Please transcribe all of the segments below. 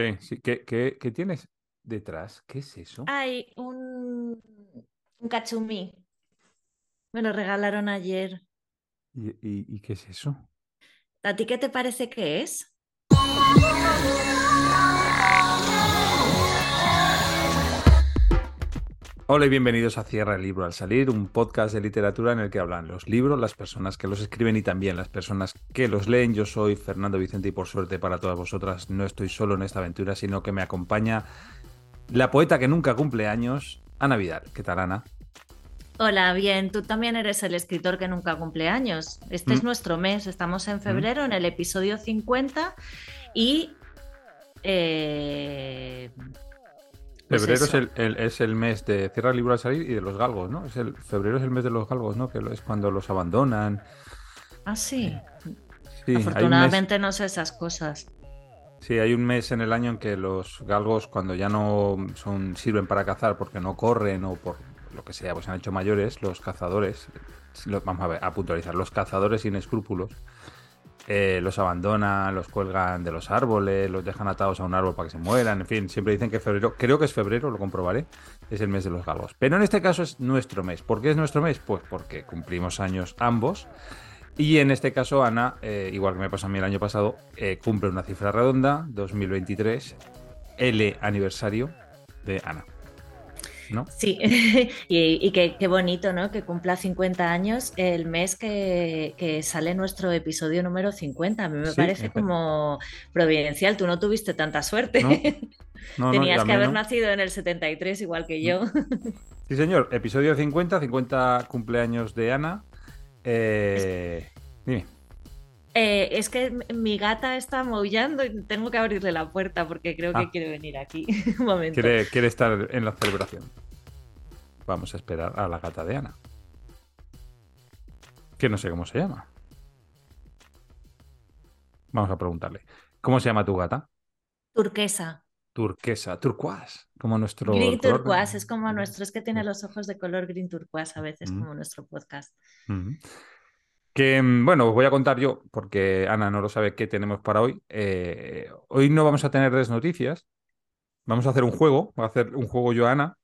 Sí, sí. ¿Qué, qué- qué tienes detrás? ¿Qué es eso? Hay un, un cachumí. Me lo regalaron ayer. ¿Y, y- y qué es eso? ¿A ti qué te parece que es? Hola y bienvenidos a Cierra el Libro al Salir, un podcast de literatura en el que hablan los libros, las personas que los escriben y también las personas que los leen. Yo soy Fernando Vicente y por suerte para todas vosotras no estoy solo en esta aventura, sino que me acompaña la poeta que nunca cumple años, Ana Vidal. ¿Qué tal, Ana? Hola, bien, tú también eres el escritor que nunca cumple años. Este es Mm. nuestro mes, estamos en febrero, en el episodio 50 y... eh, pues Febrero es el, el- es el mes de Cierra el Libro al Salir y de los galgos, ¿no? Es el, febrero es el mes de los galgos, ¿no? Que es cuando los abandonan. Ah, sí. Mes- Afortunadamente no sé esas cosas. Sí, hay un mes en el año en que los galgos, cuando ya no son, sirven para cazar porque no corren o por lo que sea, pues se han hecho mayores, los cazadores, lo- vamos a ver, a puntualizar, los cazadores sin escrúpulos, eh, los abandonan, los cuelgan de los árboles, los dejan atados a un árbol para que se mueran, en fin, siempre dicen que febrero, creo que es febrero, lo comprobaré, es el mes de los galgos. Pero en este caso es nuestro mes. ¿Por qué es nuestro mes? Pues porque cumplimos años ambos. Y en este caso, Ana, eh, igual que me pasó a mí el año pasado, eh, cumple una cifra redonda, 2023, L aniversario de Ana. ¿No? Sí, y, y qué, qué bonito, ¿no? Que cumpla 50 años el mes que, que sale nuestro episodio número 50. A mí me Sí, parece como providencial. Tú no tuviste tanta suerte. No, No, no, Tenías que haber no. nacido en el 73 igual que yo. Sí, señor, episodio 50, 50 cumpleaños de Ana. Eh, dime. Eh, es que mi gata está maullando y tengo que abrirle la puerta porque creo que Ah. quiere venir aquí. Un momento. Quiere, quiere estar en la celebración. Vamos a esperar a la gata de Ana. Que no sé cómo se llama. Vamos a preguntarle. ¿Cómo se llama tu gata? Turquesa. Turquesa, turquoise, como nuestro Green turquoise es como nuestro, es que tiene los ojos de color green turquoise a veces, Mm. como nuestro podcast. Que mm, bueno, os voy a contar yo, porque Ana no lo sabe qué tenemos para hoy. Eh, hoy no vamos a tener tres noticias. Vamos a hacer un juego. Voy a hacer un juego yo, Ana.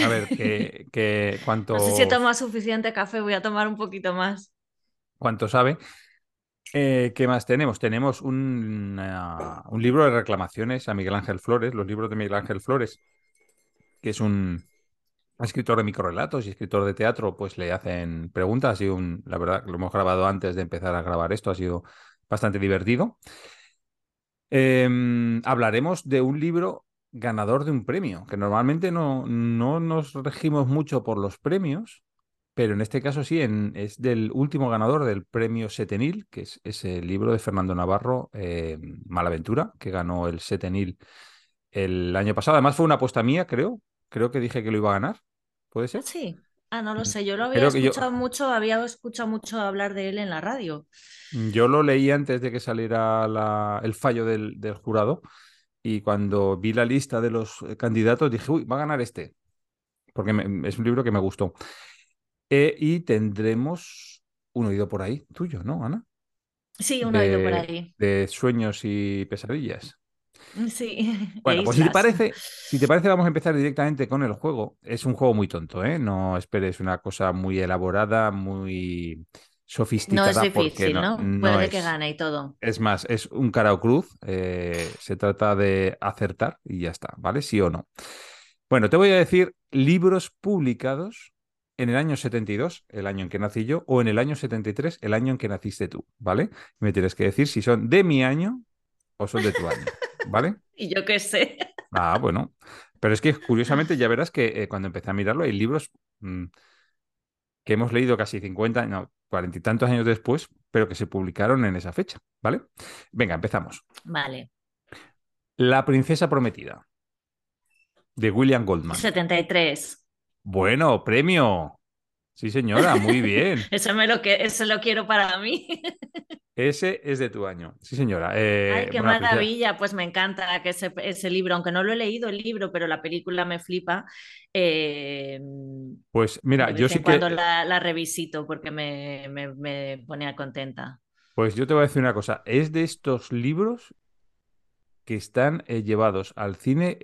A ver qué, qué- cuánto, No sé si he tomado suficiente café, voy a tomar un poquito más. cuánto sabe. Eh, ¿qué más tenemos? Tenemos un, ah, un libro de reclamaciones a Miguel Ángel Flores, los libros de Miguel Ángel Flores, que es un escritor de microrelatos y escritor de teatro, pues le hacen preguntas. Ha sido un, la verdad, lo hemos grabado antes de empezar a grabar esto, ha sido bastante divertido. Em, hablaremos de un libro ganador de un premio, que normalmente no, no nos regimos mucho por los premios, pero en este caso sí, es del último ganador del premio Setenil, que es ese libro de Fernando Navarro, eh, Malaventura, que ganó el Setenil el año pasado. Además fue una apuesta mía, creo. Creo que dije que lo iba a ganar. ¿Puede ser? Sí. Ah, no lo sé, yo lo había Creo que yo- escuchado mucho, había escuchado mucho hablar de él en la radio. Yo lo leí antes de que saliera la- el fallo del, del jurado y cuando vi la lista de los eh, candidatos dije, uy, va a ganar este, porque me- es un libro que me gustó. Eh, y tendremos un oído por ahí, tuyo, ¿no, Ana? Sí, un oído por ahí. De sueños y pesadillas. Sí, Bueno, pues si te parece, si te parece, vamos a empezar directamente con el juego. Es un juego muy tonto, ¿eh? No esperes una cosa muy elaborada, muy No sofisticada, es porque difícil, no, ¿no? no Puede es. que gane y todo. Es más, es un cara o cruz. eh, se trata de acertar y ya está, ¿vale? Sí o no. Bueno, te voy a decir libros publicados en el año 72, el año en que nací yo, o en el año 73, el año en que naciste tú, ¿vale? Me tienes que decir si son de mi año o son de tu año, ¿vale? Y yo qué sé. Ah, bueno. Pero es que curiosamente ya verás que eh, cuando empecé a mirarlo hay libros mm, que hemos leído casi 50, no, cuarenta y tantos años después, pero que se publicaron en esa fecha, ¿vale? Venga, empezamos. Vale. La princesa prometida, de William Goldman. 73. Bueno, premio. Sí, señora, muy bien. Eso me lo que eso lo quiero para mí. Ese es de tu año. Sí, señora. Eh, Ay, qué bueno, princesa- maravilla. Pues me encanta que ese, ese libro, aunque no lo he leído el libro, pero la película me flipa. eh, Pues mira, yo sí que. cuando la, la revisito porque me, me, me pone contenta. Pues yo te voy a decir una cosa. Es de estos libros que están eh, llevados al cine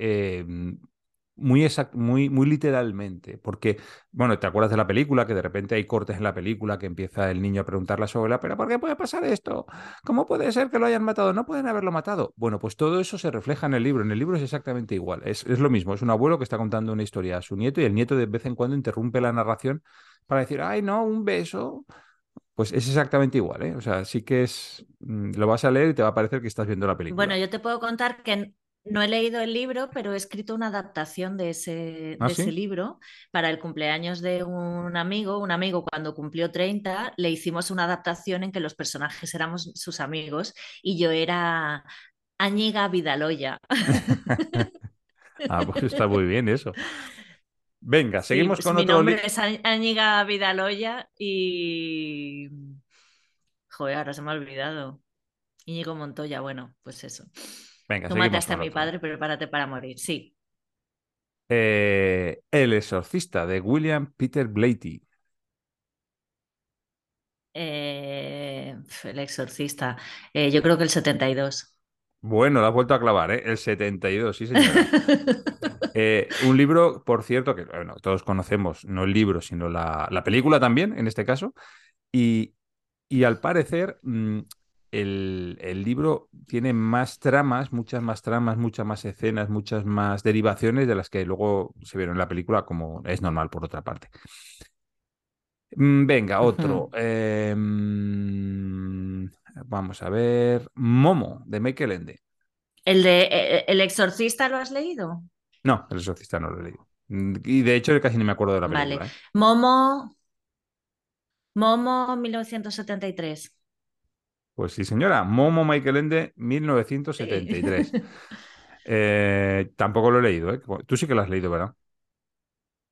muy, muy, muy literalmente, porque, bueno, ¿te acuerdas de la película? Que de repente hay cortes en la película que empieza el niño a preguntarle a su abuela, pero ¿por qué puede pasar esto? ¿Cómo puede ser que lo hayan matado? No pueden haberlo matado. Bueno, pues todo eso se refleja en el libro. En el libro es exactamente igual. Es, es lo mismo. Es un abuelo que está contando una historia a su nieto y el nieto de vez en cuando interrumpe la narración para decir, ay, no, un beso. Pues es exactamente igual, ¿eh? O sea, sí que es. Mm, lo vas a leer y te va a parecer que estás viendo la película. Bueno, yo te puedo contar que no he leído el libro, pero he escrito una adaptación de ese, ¿Ah, de ese sí? libro para el cumpleaños de un amigo. Un amigo cuando cumplió 30, le hicimos una adaptación en que los personajes éramos sus amigos y yo era Añiga Vidaloya. Ah, pues está muy bien eso. Venga, Sí, seguimos pues con mi otro nombre es Áñiga Vidaloya y... Joder, ahora se me ha olvidado. Íñigo Montoya, bueno, pues eso. Venga, Tú mataste a mi padre, prepárate para morir. Sí. Eh, El exorcista de William Peter Blatty. Eh, el exorcista. Eh, yo creo que el 72. Bueno, lo has vuelto a clavar, ¿eh? El 72, sí, señora. Eh, un libro, por cierto, que bueno, todos conocemos, no el libro, sino la, la película también, en este caso. Y, y al parecer, mm, el, el libro tiene más tramas, muchas más tramas, muchas más escenas, muchas más derivaciones de las que luego se vieron en la película, como es normal por otra parte. Mm, Venga, otro. Eh, mm, vamos a ver. Momo, de Michael Ende. El de eh, El exorcista, ¿lo has leído? No, El exorcista no lo he leído. Mm, Y de hecho casi ni me acuerdo de la Vale. película, ¿eh? Momo, Momo 1973. Pues sí, señora. Momo Michael Ende, Sí. 1973. Eh, tampoco lo he leído, ¿eh? Tú sí que lo has leído, ¿verdad?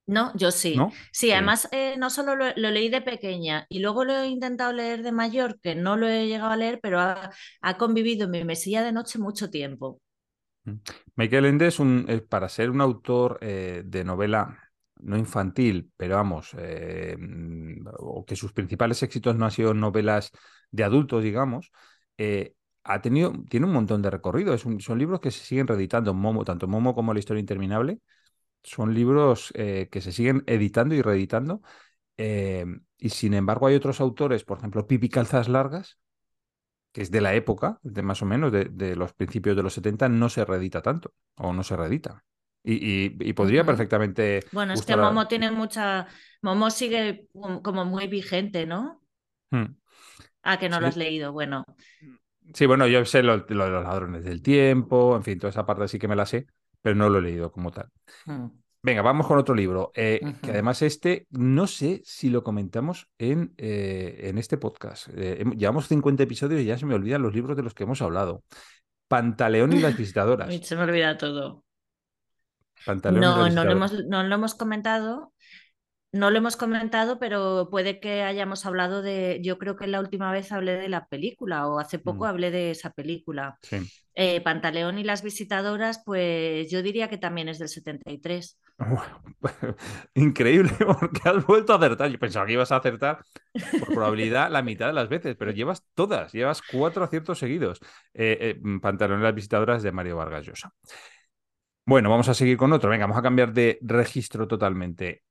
No, yo sí. ¿No? Sí, además eh, no solo lo, lo leí de pequeña y luego lo he intentado leer de mayor, que no lo he llegado a leer, pero ha, ha convivido en mi mesilla de noche mucho tiempo. Mm. Michael Ende es un, eh, para ser un autor eh, de novela no infantil, pero vamos, eh, mm, o que sus principales éxitos no han sido novelas de adultos, digamos, eh, ha tenido, tiene un montón de recorrido. Es un- son libros que se siguen reeditando, Momo, tanto Momo como La historia interminable. Son libros eh, que se siguen editando y reeditando. eh, y sin embargo, hay otros autores, por ejemplo, Pipi Calzas Largas, que es de la época, de más o menos, de, de los principios de los 70, no se reedita tanto, o no se reedita. Y, y- y podría perfectamente Bueno, es que a... Momo tiene mucha... Momo sigue como como muy vigente, ¿no? Hmm. Ah, que no lo has leído. Bueno. sí, bueno, yo sé lo, lo de los ladrones del tiempo, en fin, toda esa parte sí que me la sé, pero no lo he leído como tal. Mm, Venga, vamos con otro libro, eh, que además este, no sé si lo comentamos en, eh, en este podcast. Eh, llevamos 50 episodios y ya se me olvidan los libros de los que hemos hablado. Pantaleón y las visitadoras. se me olvida todo. Pantaleón y las No, no lo hemos, no lo hemos comentado. No lo hemos comentado, pero puede que hayamos hablado de, yo creo que la última vez hablé de la película o hace poco Mm, hablé de esa película. sí. Eh, Pantaleón y las visitadoras, pues yo diría que también es del 73. Increíble, porque has vuelto a acertar. Yo pensaba que ibas a acertar por probabilidad la mitad de las veces, pero llevas todas, llevas cuatro aciertos seguidos. Eh, eh, Pantalón y las visitadoras de Mario Vargas Llosa. Bueno, vamos a seguir con otro. Venga, vamos a cambiar de registro totalmente.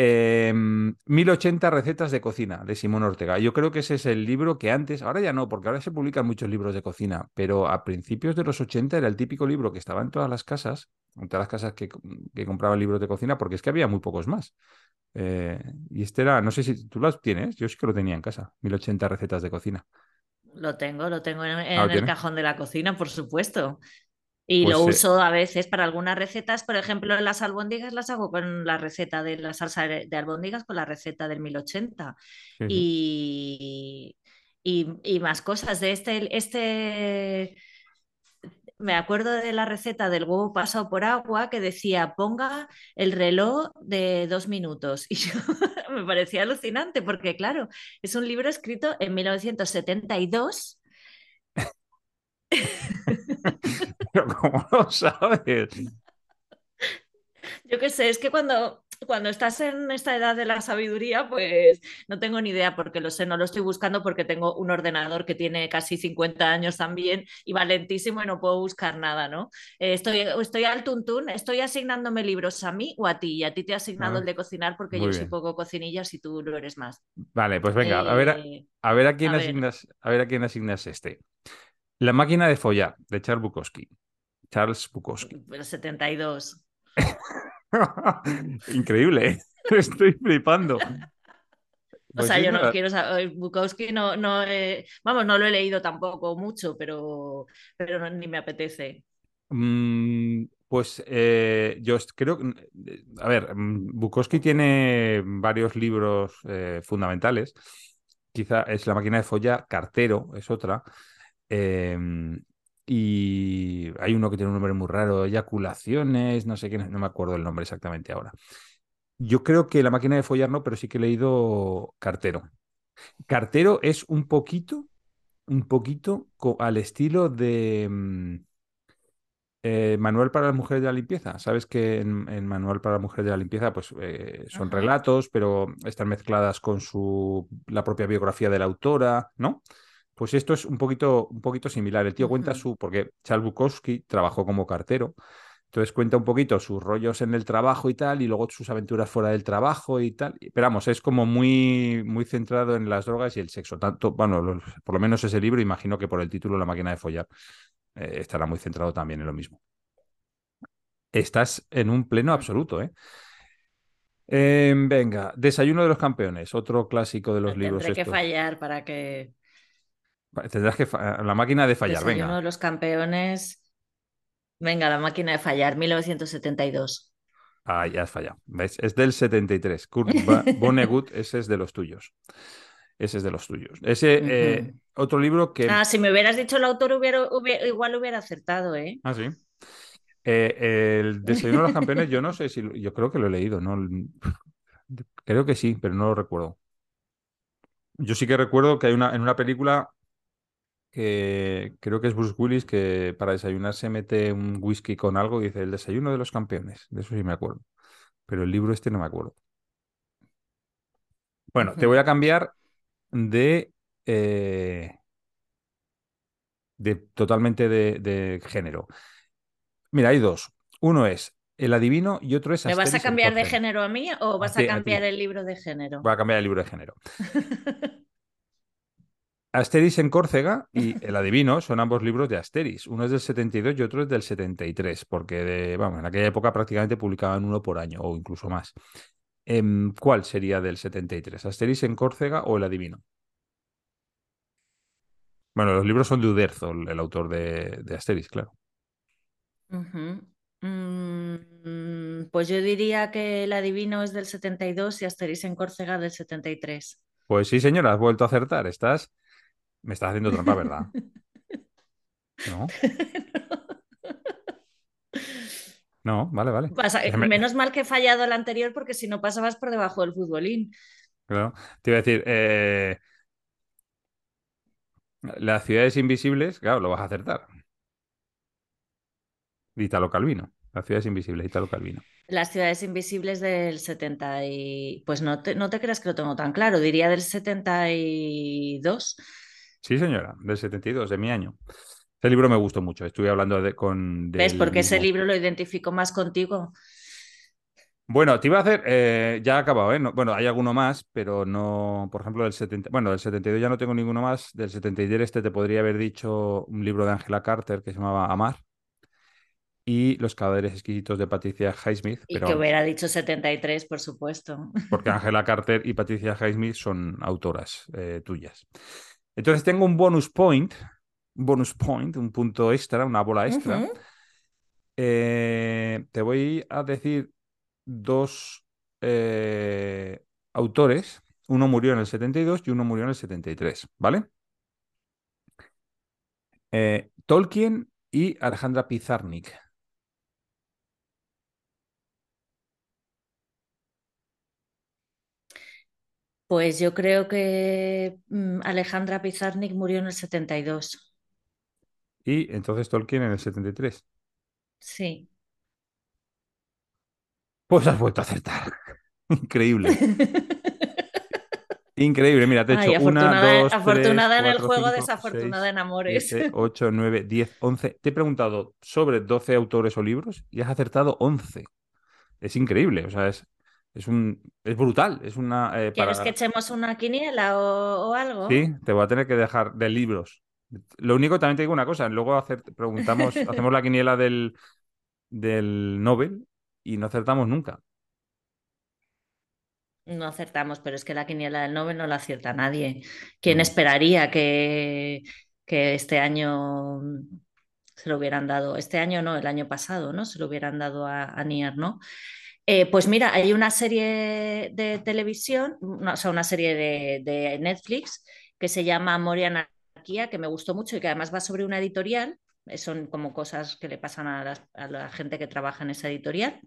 Eh, 1080 recetas de cocina de Simón Ortega. Yo creo que ese es el libro que antes, ahora ya no, porque ahora se publican muchos libros de cocina, pero a principios de los 80 era el típico libro que estaba en todas las casas, en todas las casas que, que compraban libros de cocina, porque es que había muy pocos más. Eh, y este era, no sé si tú los tienes, yo sí que lo tenía en casa, 1080 recetas de cocina. Lo tengo, lo tengo en, Ah, ¿lo el cajón de la cocina, por supuesto. Y lo Pues eh, uso a veces para algunas recetas, por ejemplo, las albóndigas las hago con la receta de la salsa de albóndigas con la receta del 1080 sí, sí. y, y, y más cosas. De este, este, me acuerdo de la receta del huevo pasado por agua que decía ponga el reloj de dos minutos y yo, me parecía alucinante porque claro, es un libro escrito en 1972 Pero ¿cómo lo sabes? Yo qué sé, es que cuando cuando estás en esta edad de la sabiduría, pues no tengo ni idea porque lo sé, no lo estoy buscando porque tengo un ordenador que tiene casi 50 años también y va lentísimo y no puedo buscar nada, ¿no? Eh, estoy, estoy al tuntún, estoy asignándome libros a mí o a ti y a ti te he asignado Ah, el de cocinar porque yo soy poco cocinillas y tú lo eres más. Vale, pues venga, a ver a, Eh, a ver a quién a ver, asignas, a ver a quién asignas este. La máquina de follar, de Charles Bukowski. Charles Bukowski. el 72. Increíble, estoy flipando. O Pues sea, yo no, quiero saber, Bukowski no, no eh, vamos, no lo he leído tampoco mucho, pero, pero no- ni me apetece. Mm, pues eh, yo creo que, a ver, mm, Bukowski tiene varios libros eh, fundamentales. Quizá es La máquina de follar, Cartero es otra. Em, y hay uno que tiene un nombre muy raro, Eyaculaciones, no sé qué, no me acuerdo el nombre exactamente ahora. Yo creo que La máquina de follar no, pero sí que he leído Cartero. Cartero es un poquito, un poquito al estilo de mm, eh, Manual para las mujeres de la limpieza. Sabes que en, en Manual para las mujeres de la limpieza, pues eh, son Ajá. relatos, pero están mezcladas con su la propia biografía de la autora, ¿no? Pues esto es un poquito, un poquito similar. El tío cuenta su, porque Charles Bukowski trabajó como cartero, entonces cuenta un poquito sus rollos en el trabajo y tal, y luego sus aventuras fuera del trabajo y tal. Pero vamos, es como muy, muy centrado en las drogas y el sexo. Tanto, bueno, por lo menos ese libro, imagino que por el título La máquina de follar eh, estará muy centrado también en lo mismo. Estás en un pleno absoluto, ¿eh? Eh, venga, Desayuno de los Campeones, otro clásico de los libros Tendré que fallar para que Tendrás que la máquina de fallar, Desayuno venga. de los campeones. Venga, la máquina de fallar, 1972. Ah, ya has fallado. ¿Ves? Es del 73. Kurt Vonnegut, ese es de los tuyos. Ese es de los tuyos. Ese, eh, otro libro que... Ah, si me hubieras dicho el autor, hubiera, hubiera- igual hubiera acertado, ¿eh? Ah, sí. Eh, el Desayuno de los Campeones, yo no sé si... Yo creo que lo he leído, ¿no? Creo que sí, pero no lo recuerdo. Yo sí que recuerdo que hay una, en una película que creo que es Bruce Willis que para desayunar se mete un whisky con algo y dice el desayuno de los campeones. De eso sí me acuerdo. Pero el libro este no me acuerdo. Bueno, te voy a cambiar de, eh, de totalmente de, de género. Mira, hay dos. Uno es El Adivino y otro es ¿Me vas a cambiar de género a mí o vas a cambiar el libro de género? Voy a cambiar el libro de género. Asterix en Córcega y El Adivino son ambos libros de Asterix. Uno es del 72 y otro es del 73, porque de, vamos, en aquella época prácticamente publicaban uno por año o incluso más. Em, ¿cuál sería del 73? ¿Asterix en Córcega o El Adivino? Bueno, los libros son de Uderzo, el, autor de, de Asterix, claro. Mm, pues yo diría que el adivino es del 72 y Asterix en Córcega del 73. Pues sí, señora, has vuelto a acertar. Estás, me estás haciendo trampa, ¿verdad? No, no, vale, vale. Pasa- menos mal que he fallado el anterior porque si no pasabas por debajo del futbolín. claro. Te iba a decir, eh, las ciudades invisibles, claro, lo vas a acertar. Italo Calvino. Las ciudades invisibles, Italo Calvino. Las ciudades invisibles del 70 y... Pues no te, no te creas que lo tengo tan claro, diría del 72. Sí, señora, del 72, de mi año. Ese libro me gustó mucho. Estuve hablando de- con ¿Ves? Porque ese mismo. libro lo identifico más contigo. Bueno, te iba a hacer, eh, ya ha acabado, ¿eh? No- bueno, hay alguno más, pero no, por ejemplo, del 70, bueno, del 72 ya no tengo ninguno más. Del 73 este te podría haber dicho un libro de Angela Carter que se llamaba Amar y Los cadáveres exquisitos de Patricia Highsmith, Y pero que hubiera dicho 73, por supuesto. porque Angela Carter y Patricia Highsmith son autoras eh, tuyas. Entonces tengo un bonus point, un bonus point, un punto extra, una bola extra. Eh, te voy a decir dos eh, autores. Uno murió en el 72 y uno murió en el 73, ¿vale? Eh, Tolkien y Alejandra Pizarnik. Pues yo creo que mm, Alejandra Pizarnik murió en el 72. Y entonces Tolkien en el 73. Sí. Pues has vuelto a acertar. Increíble. Increíble, mira, te he hecho una, dos, afortunada en el juego, desafortunada en amores. 7, 8, 9, 10, 11. Te he preguntado sobre 12 autores o libros y has acertado 11. Es increíble, o sea, es, es, un, es brutal. Es una, eh, ¿Quieres que echemos una quiniela o, algo? Sí, te voy a tener que dejar de libros. Lo único, también te digo una cosa, luego hacer, preguntamos, hacemos la quiniela del, del Nobel y no acertamos nunca. No acertamos, pero es que la quiniela del Nobel no la acierta nadie. ¿Quién esperaría que, que este año se lo hubieran dado? Este año no, el año pasado, ¿no? Se lo hubieran dado a, Nier, ¿no? Eh, pues mira, hay una serie de televisión, o sea, una serie de, Netflix que se llama Moria Anarquía, que me gustó mucho y que además va sobre una editorial. Son como cosas que le pasan a la gente que trabaja en esa editorial.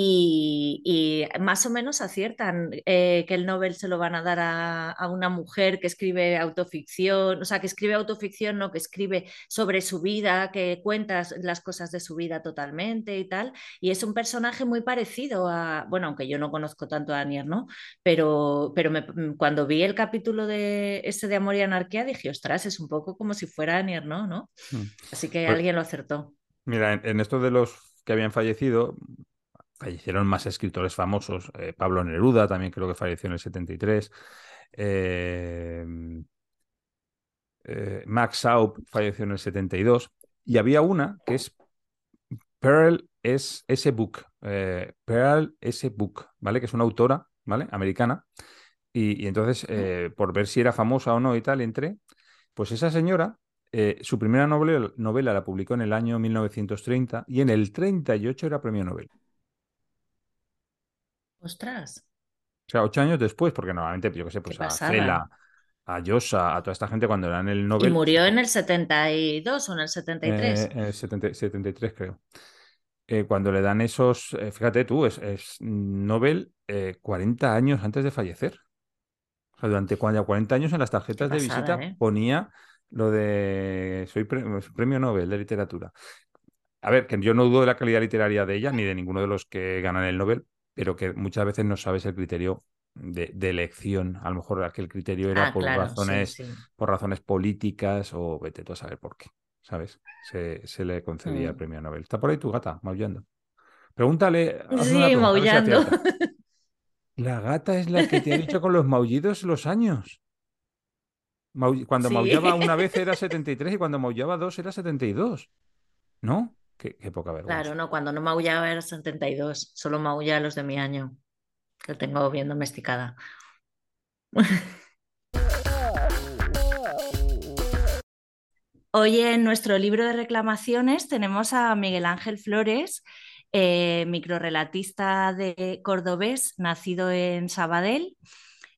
Y, más o menos aciertan eh, que el Nobel se lo van a dar a, una mujer que escribe autoficción, o sea, que escribe autoficción, no, que escribe sobre su vida, que cuenta las cosas de su vida totalmente y tal. Y es un personaje muy parecido a, bueno, aunque yo no conozco tanto a Anier, ¿no? Pero, pero mm, cuando vi el capítulo de ese de Amor y Anarquía dije, ostras, es un poco como si fuera Anier, ¿no? ¿no? Hmm. Así que pues alguien lo acertó. Mira, en esto de los que habían fallecido, fallecieron más escritores famosos. Eh, Pablo Neruda también creo que falleció en el 73. Em, eh, Max Saup falleció en el 72. Y había una que es Pearl S. S. Book. Eh, Pearl S. Book, ¿vale? Que es una autora, ¿vale? Americana. Y, entonces, por ver si era famosa o no y tal, entré. Pues esa señora su primera novela, novela, la publicó en el año 1930 y en el 38 era premio Nobel. Ostras. O sea, ocho años después, porque normalmente, yo qué sé, pues a Cela, a Yosa, a toda esta gente cuando eran el Nobel. Y murió en el 72 o en el 73. Eh, en el 73, creo. Eh, cuando le dan esos, eh, fíjate tú, es, Nobel 40 años antes de fallecer. O sea, durante 40 años en las tarjetas de visita ponía lo de soy premio Nobel de literatura. A ver, que yo no dudo de la calidad literaria de ella ni de ninguno de los que ganan el Nobel, pero que muchas veces no sabes el criterio de, elección. A lo mejor aquel criterio era ah, por razones, por razones políticas o vete tú a saber por qué. ¿Sabes? Se, le concedía el mm. premio Nobel. Está por ahí tu gata, maullando. Pregúntale. Sí, maullando. la gata es la que te ha dicho con los maullidos los años. Cuando maullaba una vez era 73 y cuando maullaba dos era 72. ¿No? Qué, poca vergüenza. Claro, no, cuando no maullaba era 72, solo maulla a los de mi año, que tengo bien domesticada. Hoy en nuestro libro de reclamaciones tenemos a Miguel Ángel Flores, eh, microrelatista de cordobés, nacido en Sabadell,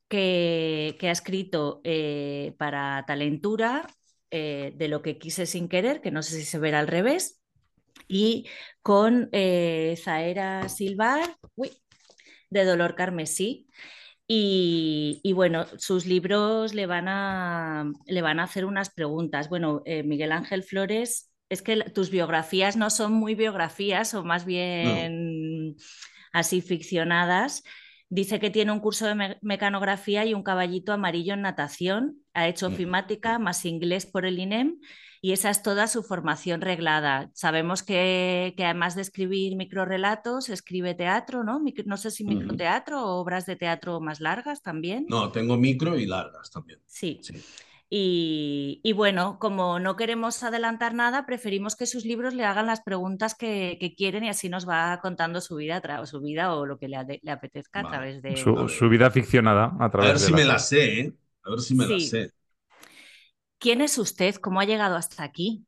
que, ha escrito eh, para Talentura eh, de lo que quise sin querer, que no sé si se verá al revés, y con eh, Zaera Silvar, de Dolor Carmesí. Y, bueno, sus libros le van a, le van a hacer unas preguntas. Bueno, eh, Miguel Ángel Flores, es que tus biografías no son muy biografías, o más bien así ficcionadas. Dice que tiene un curso de mecanografía y un caballito amarillo en natación. Ha hecho ofimática más inglés por el INEM y esa es toda su formación reglada. Sabemos que, además de escribir microrelatos, escribe teatro, ¿no? no sé si microteatro o obras de teatro más largas también. No, tengo micro y largas también. Sí. Y, bueno, como no queremos adelantar nada, preferimos que sus libros le hagan las preguntas que, quieren y así nos va contando su vida, su vida o lo que le, apetezca a través de... Su, vida ficcionada a través de... A ver si me la sé, ¿eh? A ver si me la sé. ¿Quién es usted? ¿Cómo ha llegado hasta aquí?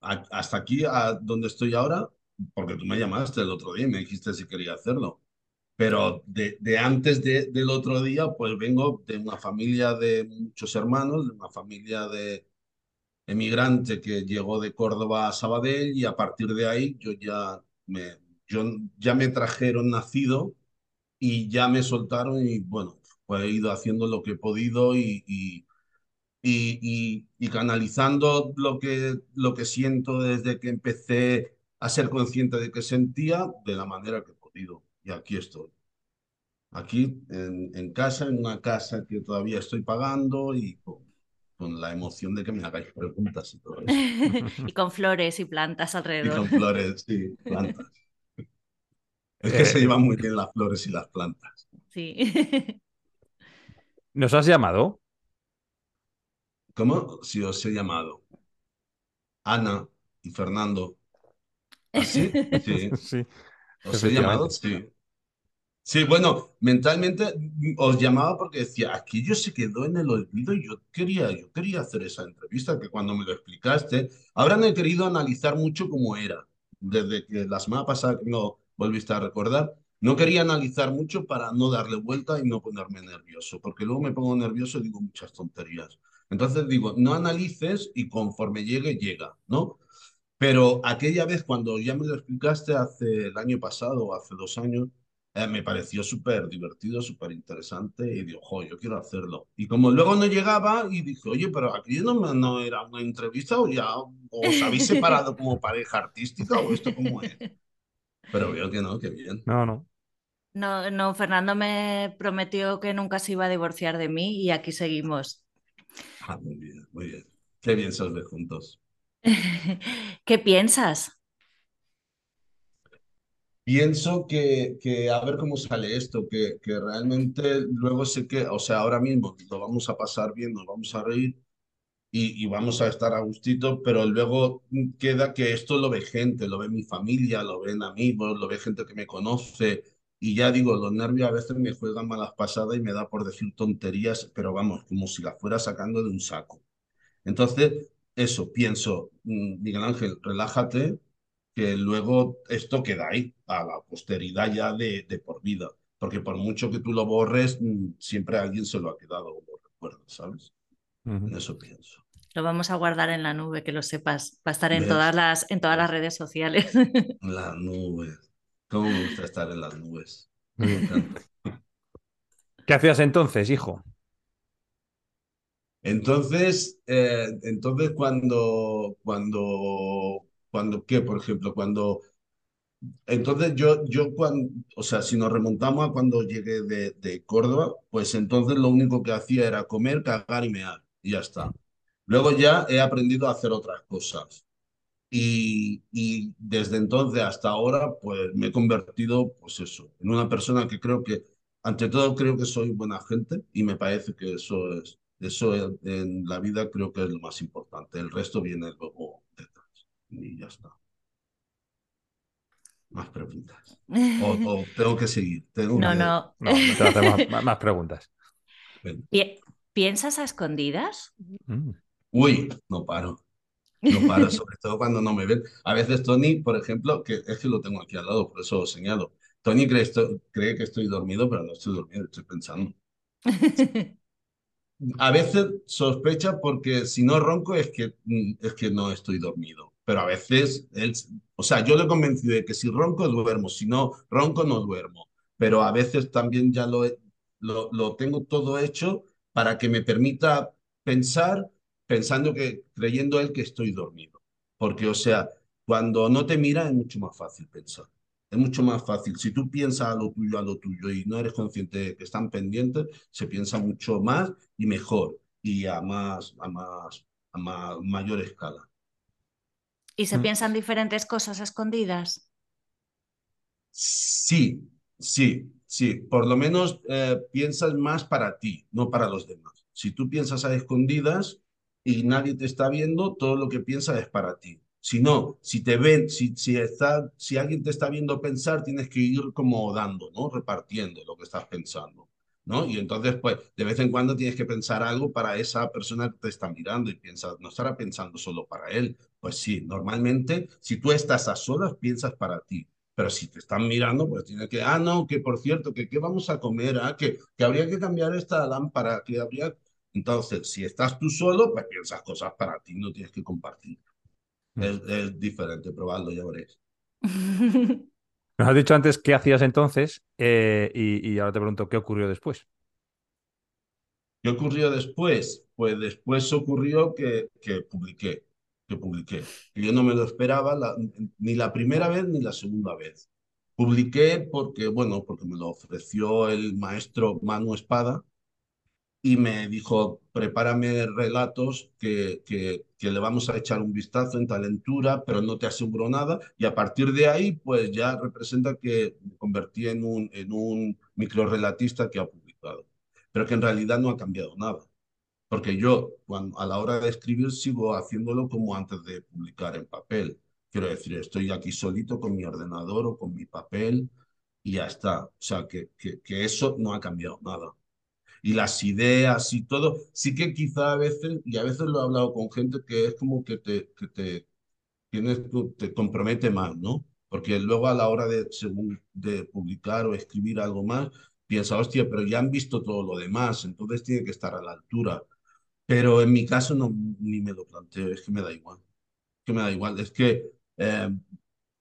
hasta aquí, a donde estoy ahora, porque tú me llamaste el otro día y me dijiste si quería hacerlo. Pero de, antes del otro día, pues vengo de una familia de muchos hermanos, de una familia de emigrante que llegó de Córdoba a Sabadell y a partir de ahí yo ya me, yo, ya me trajeron nacido y ya me soltaron y bueno, pues he ido haciendo lo que he podido y, y, y, canalizando lo que, lo que siento desde que empecé a ser consciente de qué sentía de la manera que he podido. Y aquí estoy. Aquí en, en casa, en una casa que todavía estoy pagando y con, con la emoción de que me hagáis preguntas y todo eso. y con flores y plantas Y alrededor. con flores, sí, plantas. Es que se Eh, llevan muy bien las flores y las plantas. Sí. ¿Nos has llamado? ¿Cómo? Si os he llamado. Ana y Fernando. ¿Ah, sí? Sí. ¿Os he llamado? Sí. Sí, bueno, mentalmente os llamaba porque decía, aquello se quedó en el olvido y yo quería, yo quería hacer esa entrevista, que cuando me lo explicaste, ahora no he querido analizar mucho cómo era, desde que la semana pasada que me lo volviste a recordar, no quería analizar mucho para no darle vuelta y no ponerme nervioso, porque luego me pongo nervioso y digo muchas tonterías. Entonces digo, no analices y conforme llegue, llega, ¿no? Pero aquella vez cuando ya me lo explicaste hace el año pasado o hace dos años, eh, me pareció súper divertido, súper interesante y digo, jo, yo quiero hacerlo. Y como luego no llegaba y dije, oye, pero aquí no, no era una entrevista o ya os habéis separado como pareja artística o esto cómo es. Pero veo que no, que bien. No, no. No, no, Fernando me prometió que nunca se iba a divorciar de mí y aquí seguimos. Ah, muy bien, muy bien. Qué bien se os ve juntos. ¿Qué piensas? Pienso que, que a ver cómo sale esto, que, que realmente luego sé que, o sea, ahora mismo lo vamos a pasar bien, nos vamos a reír y, y vamos a estar a gustito, pero luego queda que esto lo ve gente, lo ve mi familia, lo ven amigos, lo ve gente que me conoce y ya digo, los nervios a veces me juegan malas pasadas y me da por decir tonterías, pero vamos, como si las fuera sacando de un saco. Entonces, eso, pienso, mm, Miguel Ángel, relájate, que luego esto queda ahí, a la posteridad ya de, de por vida, porque por mucho que tú lo borres, mm, siempre alguien se lo ha quedado o lo recuerda, ¿sabes? Ujú. En eso pienso. Lo vamos a guardar en la nube, que lo sepas. Va a estar en ¿Ves? todas las, en todas las redes sociales. Las nubes. ¿Cómo me gusta estar en las nubes? Me encanta. ¿Qué hacías entonces, hijo? Entonces, eh, entonces cuando, cuando, cuando, ¿qué? Por ejemplo, cuando Entonces yo, yo cuando, o sea, si nos remontamos a cuando llegué de, de Córdoba, pues entonces lo único que hacía era comer, cagar y mear, y ya está. Luego ya he aprendido a hacer otras cosas. Y, y desde entonces hasta ahora, pues me he convertido, pues eso, en una persona que creo que, ante todo, creo que soy buena gente y me parece que eso es, eso en, en la vida creo que es lo más importante. El resto viene luego detrás. Y ya está. Más preguntas. O, o tengo que seguir. Tengo No, no. No, más, más preguntas. ¿Piensas a escondidas? Mm. Uy, no paro. No paro, sobre todo cuando no me ven. A veces Tony, por ejemplo, que es que lo tengo aquí al lado, por eso lo señalo. Tony cree, esto- cree que estoy dormido, pero no estoy dormido, estoy pensando. A veces sospecha porque si no ronco es que, es que no estoy dormido. Pero a veces, él, o sea, yo le he convencido de que si ronco duermo, si no ronco no duermo. Pero a veces también ya lo, lo tengo todo hecho para que me permita pensar, pensando que, creyendo él que estoy dormido. Porque, o sea, cuando no te mira es mucho más fácil pensar. Es mucho más fácil. Si tú piensas a lo tuyo, a lo tuyo y no eres consciente de que están pendientes, se piensa mucho más y mejor y a más, a más, a ma- mayor escala. ¿Y se Mm. piensan diferentes cosas escondidas? Sí, sí, sí. Por lo menos eh, piensas más para ti, no para los demás. Si tú piensas a escondidas y nadie te está viendo, todo lo que piensas es para ti. Si no, si te ven, si, si, está, si alguien te está viendo pensar, tienes que ir como dando, ¿no? Repartiendo lo que estás pensando, ¿no? Y entonces, pues, de vez en cuando tienes que pensar algo para esa persona que te está mirando y piensas, no estará pensando solo para él. Pues sí, normalmente, si tú estás a solas, piensas para ti. Pero si te están mirando, pues tienes que, ah, no, que por cierto, que qué vamos a comer, ah, que, que habría que cambiar esta lámpara, que habría... Entonces, si estás tú solo, pues piensas cosas para ti, no tienes que compartir. Mm. Es, es diferente, probadlo, ya veréis. Nos has dicho antes qué hacías entonces eh, y, y ahora te pregunto qué ocurrió después. ¿Qué ocurrió después? Pues después ocurrió que, que publiqué. que publiqué. Yo no me lo esperaba ni la primera vez ni la segunda vez. Publiqué porque, bueno, porque me lo ofreció el maestro Manu Espada y me dijo, prepárame relatos que, que, le vamos a echar un vistazo en talentura, pero no te aseguro nada. Y a partir de ahí, pues ya representa que me convertí en un, en un microrelatista que ha publicado, pero que en realidad no ha cambiado nada. Porque yo, cuando, a la hora de escribir, sigo haciéndolo como antes de publicar en papel. Quiero decir, estoy aquí solito con mi ordenador o con mi papel y ya está. O sea, que, que eso no ha cambiado nada y las ideas y todo, sí que quizá a veces, y a veces lo he hablado con gente que es como que te, que te, tienes, te compromete más, ¿no? Porque luego a la hora de, según, de publicar o escribir algo más, piensa, hostia, pero ya han visto todo lo demás, entonces tiene que estar a la altura. Pero en mi caso no, ni me lo planteo, es que me da igual. que me da igual, es que, eh,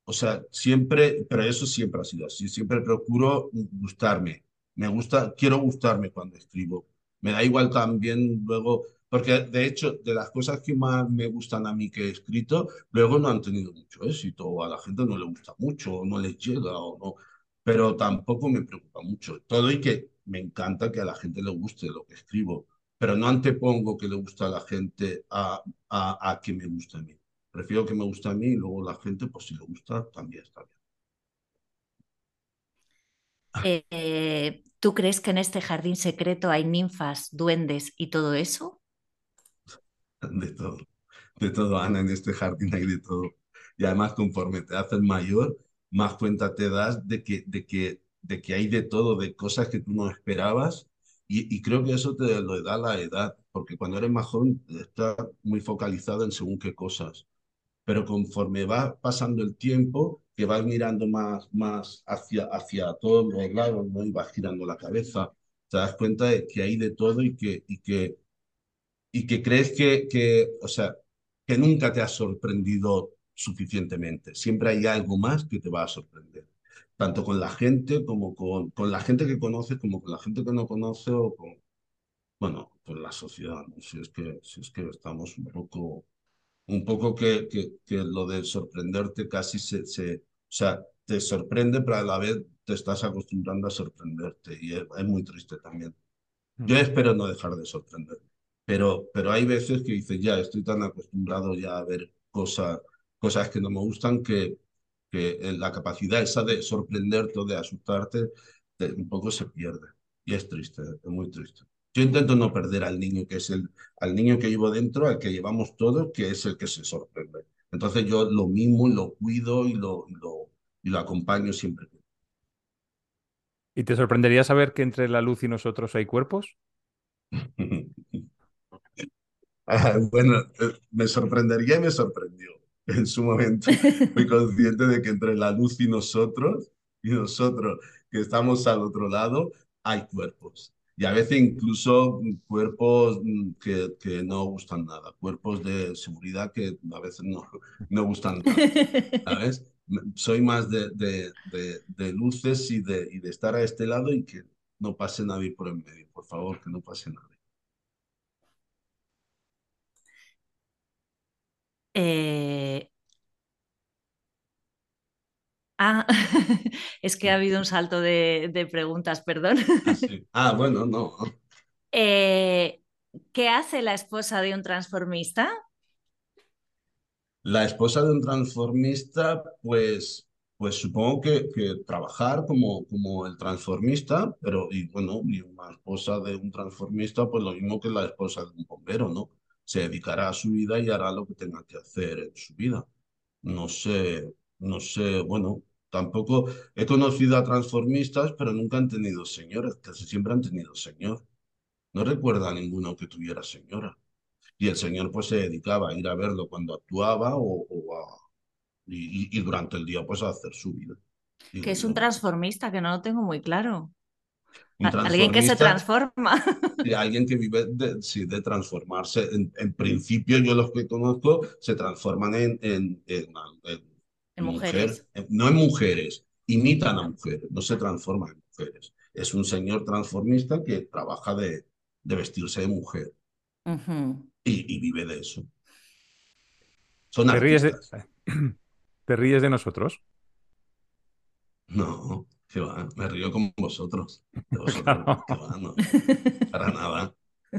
o sea, siempre, pero eso siempre ha sido así, siempre procuro gustarme me gusta, quiero gustarme cuando escribo. Me da igual también luego, porque de hecho, de las cosas que más me gustan a mí que he escrito, luego no han tenido mucho éxito, o a la gente no le gusta mucho, o no les llega, o no. Pero tampoco me preocupa mucho. Todo y que me encanta que a la gente le guste lo que escribo, pero no antepongo que le gusta a la gente a, a, a que me guste a mí. Prefiero que me guste a mí y luego la gente, pues si le gusta, también está bien. Eh, ¿Tú crees que en este jardín secreto hay ninfas, duendes y todo eso? De todo, de todo, Ana, en este jardín hay de todo. Y además, conforme te haces mayor, más cuenta te das de que, de que, de que hay de todo, de cosas que tú no esperabas. Y, creo que eso te lo da la edad, porque cuando eres más joven estás muy focalizado en según qué cosas. Pero conforme va pasando el tiempo, que vas mirando más, más hacia, hacia todos los lados, ¿no? Y vas girando la cabeza, te das cuenta de que hay de todo y que, y que, y que crees que, que, o sea, que nunca te has sorprendido suficientemente. Siempre hay algo más que te va a sorprender. Tanto con la gente como con, con la gente que conoces, como con la gente que no conoce o con, bueno, con la sociedad. ¿no? Si, es que, si es que estamos un poco un poco que, que, que lo de sorprenderte casi se, se, o sea, te sorprende, pero a la vez te estás acostumbrando a sorprenderte y es, es muy triste también. Yo espero no dejar de sorprender, pero, pero hay veces que dices, ya estoy tan acostumbrado ya a ver cosas, cosas que no me gustan que, que la capacidad esa de sorprenderte o de asustarte un poco se pierde. Y es triste, es muy triste. Yo intento no perder al niño que es el, al niño que llevo dentro, al que llevamos todos, que es el que se sorprende. Entonces yo lo mismo, lo cuido y lo, lo, y lo acompaño siempre. ¿Y te sorprendería saber que entre la luz y nosotros hay cuerpos? ah, bueno, eh, me sorprendería y me sorprendió. En su momento fui consciente de que entre la luz y nosotros, y nosotros que estamos al otro lado, hay cuerpos y a veces incluso cuerpos mm, que, que, no gustan nada, cuerpos de seguridad que a veces no, no gustan nada, ¿sabes? Soy más de, de, de, luces y de, y de estar a este lado y que no pase nadie por el medio, por favor, que no pase nadie. Eh, Ah, es que ha habido un salto de, preguntas, perdón. Ah, ah bueno, no. Eh, ¿Qué hace la esposa de un transformista? La esposa de un transformista, pues, pues supongo que, que trabajar como, como el transformista, pero y bueno, y una esposa de un transformista, pues lo mismo que la esposa de un bombero, ¿no? Se dedicará a su vida y hará lo que tenga que hacer en su vida. No sé, no sé, bueno, tampoco he conocido a transformistas, pero nunca han tenido señoras, casi siempre han tenido señor. No recuerdo a ninguno que tuviera señora. Y el señor pues se dedicaba a ir a verlo cuando actuaba o, y, durante el día pues a hacer su vida. que es un transformista, que no lo tengo muy claro. Alguien que se transforma. alguien que vive de, sí, de transformarse. En, principio, yo los que conozco se transforman en, en, en en mujeres. Eh, no en mujeres, imitan a mujeres, no se transforman en mujeres. Es un señor transformista que trabaja de, de vestirse de mujer y, y, vive de eso. Son ¿Te ríes, de, artistas. ¿Te ríes de nosotros? No, que va, me río con vosotros. De vosotros, que va, no, para nada.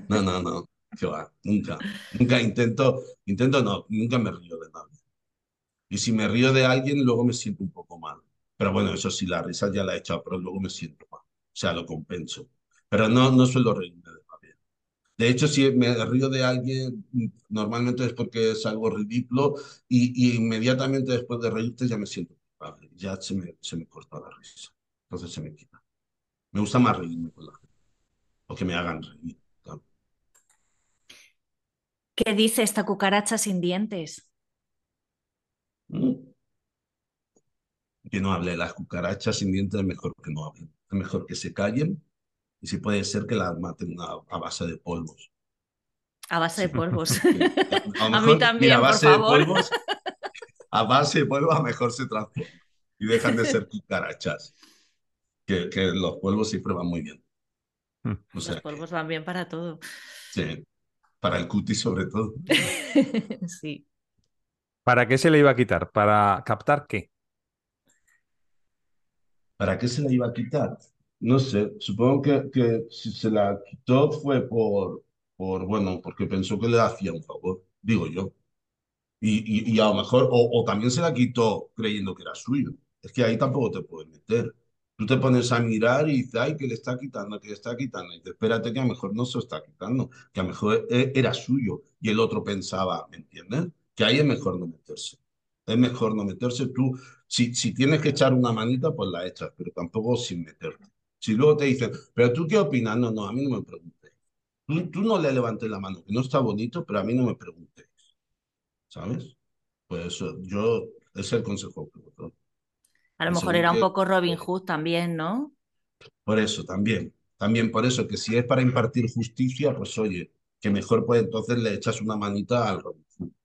No, no, no, que va, nunca. Nunca intento, intento no, nunca me río de nadie. Y si me río de alguien, luego me siento un poco mal. Pero bueno, eso sí, la risa ya la he echado, pero luego me siento mal. O sea, lo compenso. Pero no, no suelo reírme de nadie. De hecho, si me río de alguien, normalmente es porque es algo ridículo y, y inmediatamente después de reírte ya me siento culpable. Ya se me, se me corta la risa. Entonces se me quita. Me gusta más reírme con la gente. O que me hagan reír. ¿Qué dice esta cucaracha sin dientes? Mm. Que no hable. Las cucarachas sin dientes es mejor que no hablen. Es mejor que se callen y si puede ser que las maten a, a base de polvos. A base de polvos. Sí. A, mí también, mira, a por base de polvos, a base de polvos a mejor se transforman y dejan de ser cucarachas. Que, que los polvos siempre van muy bien. Mm. Los que, polvos van bien para todo. sí, para el cutis sobre todo. Sí. ¿Para qué se le iba a quitar? ¿Para captar qué? ¿Para qué se la iba a quitar? No sé, supongo que, que si se la quitó fue por, por, bueno, porque pensó que le hacía un favor, digo yo. Y, y, y a lo mejor, o, o también se la quitó creyendo que era suyo. Es que ahí tampoco te puedes meter. Tú te pones a mirar y dices, ay, que le está quitando, que le está quitando. Y dices, espérate que a lo mejor no se lo está quitando, que a lo mejor e- era suyo. Y el otro pensaba, ¿me entiendes? Que ahí es mejor no meterse. Es mejor no meterse. Tú, si, si tienes que echar una manita, pues la echas, pero tampoco sin meterte. Si luego te dicen, pero tú qué opinas, no, no, a mí no me preguntes. Tú, tú no le levantes la mano, que no está bonito, pero a mí no me preguntes. ¿Sabes? Pues eso, yo, ese es el consejo que doy. A lo mejor era un poco Robin Hood también, ¿no? Por eso, también. También por eso, que si es para impartir justicia, pues oye, que mejor pues entonces le echas una manita al Robin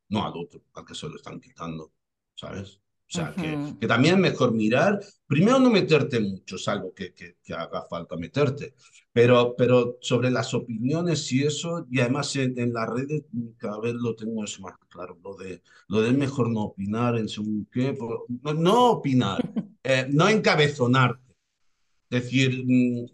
no al otro, al que se lo están quitando, ¿sabes? O sea, que, que también es mejor mirar, primero no meterte mucho, salvo que, que, que haga falta meterte, pero, pero sobre las opiniones y eso, y además en, en las redes cada vez lo tengo eso más claro, lo de, lo de es mejor no opinar en según qué, no, no opinar, eh, no encabezonarte. Decir, mm,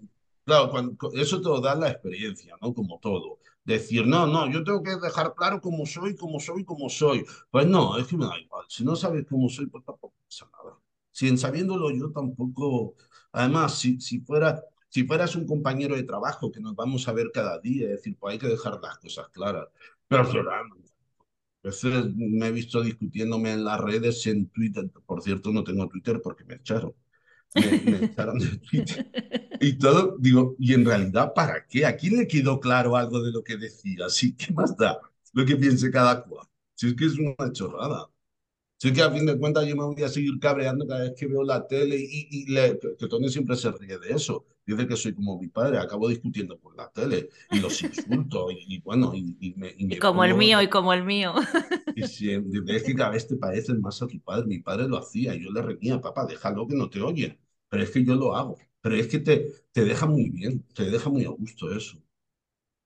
claro, cuando, eso te lo da la experiencia, ¿no? Como todo. Decir, no, no, yo tengo que dejar claro cómo soy, cómo soy, cómo soy. Pues no, es que me da igual. Si no sabes cómo soy, pues tampoco pasa nada. Si en sabiéndolo yo tampoco. Además, si, si fuera, si fueras un compañero de trabajo que nos vamos a ver cada día, es decir, pues hay que dejar las cosas claras. Pero Florando, a veces me he visto discutiéndome en las redes, en Twitter. Por cierto, no tengo Twitter porque me echaron. Me, me echaron de Twitter. Y todo, digo, y en realidad, ¿para qué? ¿A quién le quedó claro algo de lo que decía? Sí, ¿qué más da lo que piense cada cual? Si es que es una chorrada. Si es que a fin de cuentas yo me voy a seguir cabreando cada vez que veo la tele y, y le- que, Tony siempre se ríe de eso. Dice que soy como mi padre, acabo discutiendo por la tele y los insulto y, y bueno, y, y me, y me como el pongo- mío, y como el mío. y si, es que cada vez te pareces más a tu padre. Mi padre lo hacía, yo le reñía, papá, déjalo que no te oyen. Pero es que yo lo hago. Pero es que te, te deja muy bien, te deja muy a gusto eso.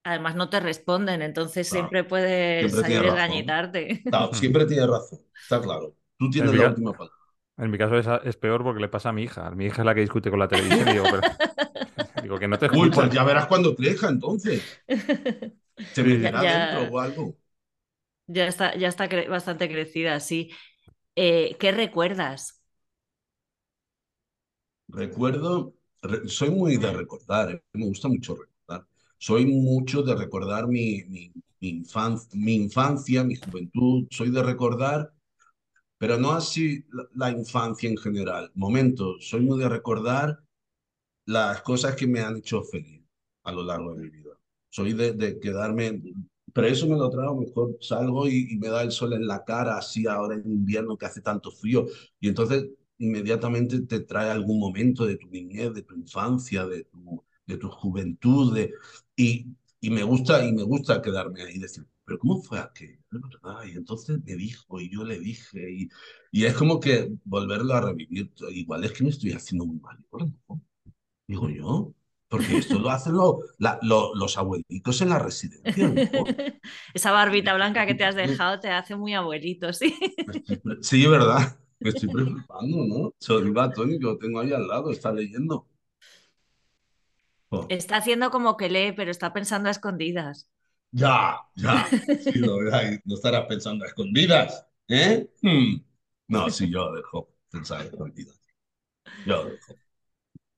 Además no te responden, entonces Claro. siempre puedes Siempre salir engañitarte. Siempre tienes razón, está claro. Tú tienes la última palabra. En mi caso es, es peor porque le pasa a mi hija. Mi hija es la que discute con la televisión y digo, pero- digo que no te Uy, escucha. pues ya verás cuando crezca entonces. Se meterá Ya- dentro o algo. Ya está, ya está cre- bastante crecida, sí. Eh, ¿qué recuerdas? Recuerdo, re- soy muy de recordar, eh, me gusta mucho recordar. Soy mucho de recordar mi, mi, infan- mi infancia, mi juventud. Soy de recordar, pero no así la, infancia en general. Momentos, soy muy de recordar las cosas que me han hecho feliz a lo largo de mi vida. Soy de, quedarme, pero eso me lo traigo mejor, salgo y me da el sol en la cara, así ahora en invierno que hace tanto frío, y entonces inmediatamente te trae algún momento de tu niñez, de tu infancia, de tu, de tu juventud, de, y, y me gusta, y me gusta quedarme ahí y decir, pero ¿cómo fue aquello? Y entonces me dijo, y yo le dije, y, y es como que volverlo a revivir, igual es que me estoy haciendo muy mal, ¿no? Digo yo, Porque esto lo hacen lo- la- lo- los abuelitos en la residencia. ¿no? Esa barbita blanca que te has dejado te hace muy abuelito, sí. Sí, ¿verdad? Me estoy preocupando, ¿no? A Tony, que lo tengo ahí al lado, está leyendo. Jo. Está haciendo como que lee, pero está pensando a escondidas. Ya, ya. Sí, lo, verá, no estarás pensando a escondidas, ¿eh? Hmm. No, sí, yo lo dejo pensar a escondidas. Yo lo dejo.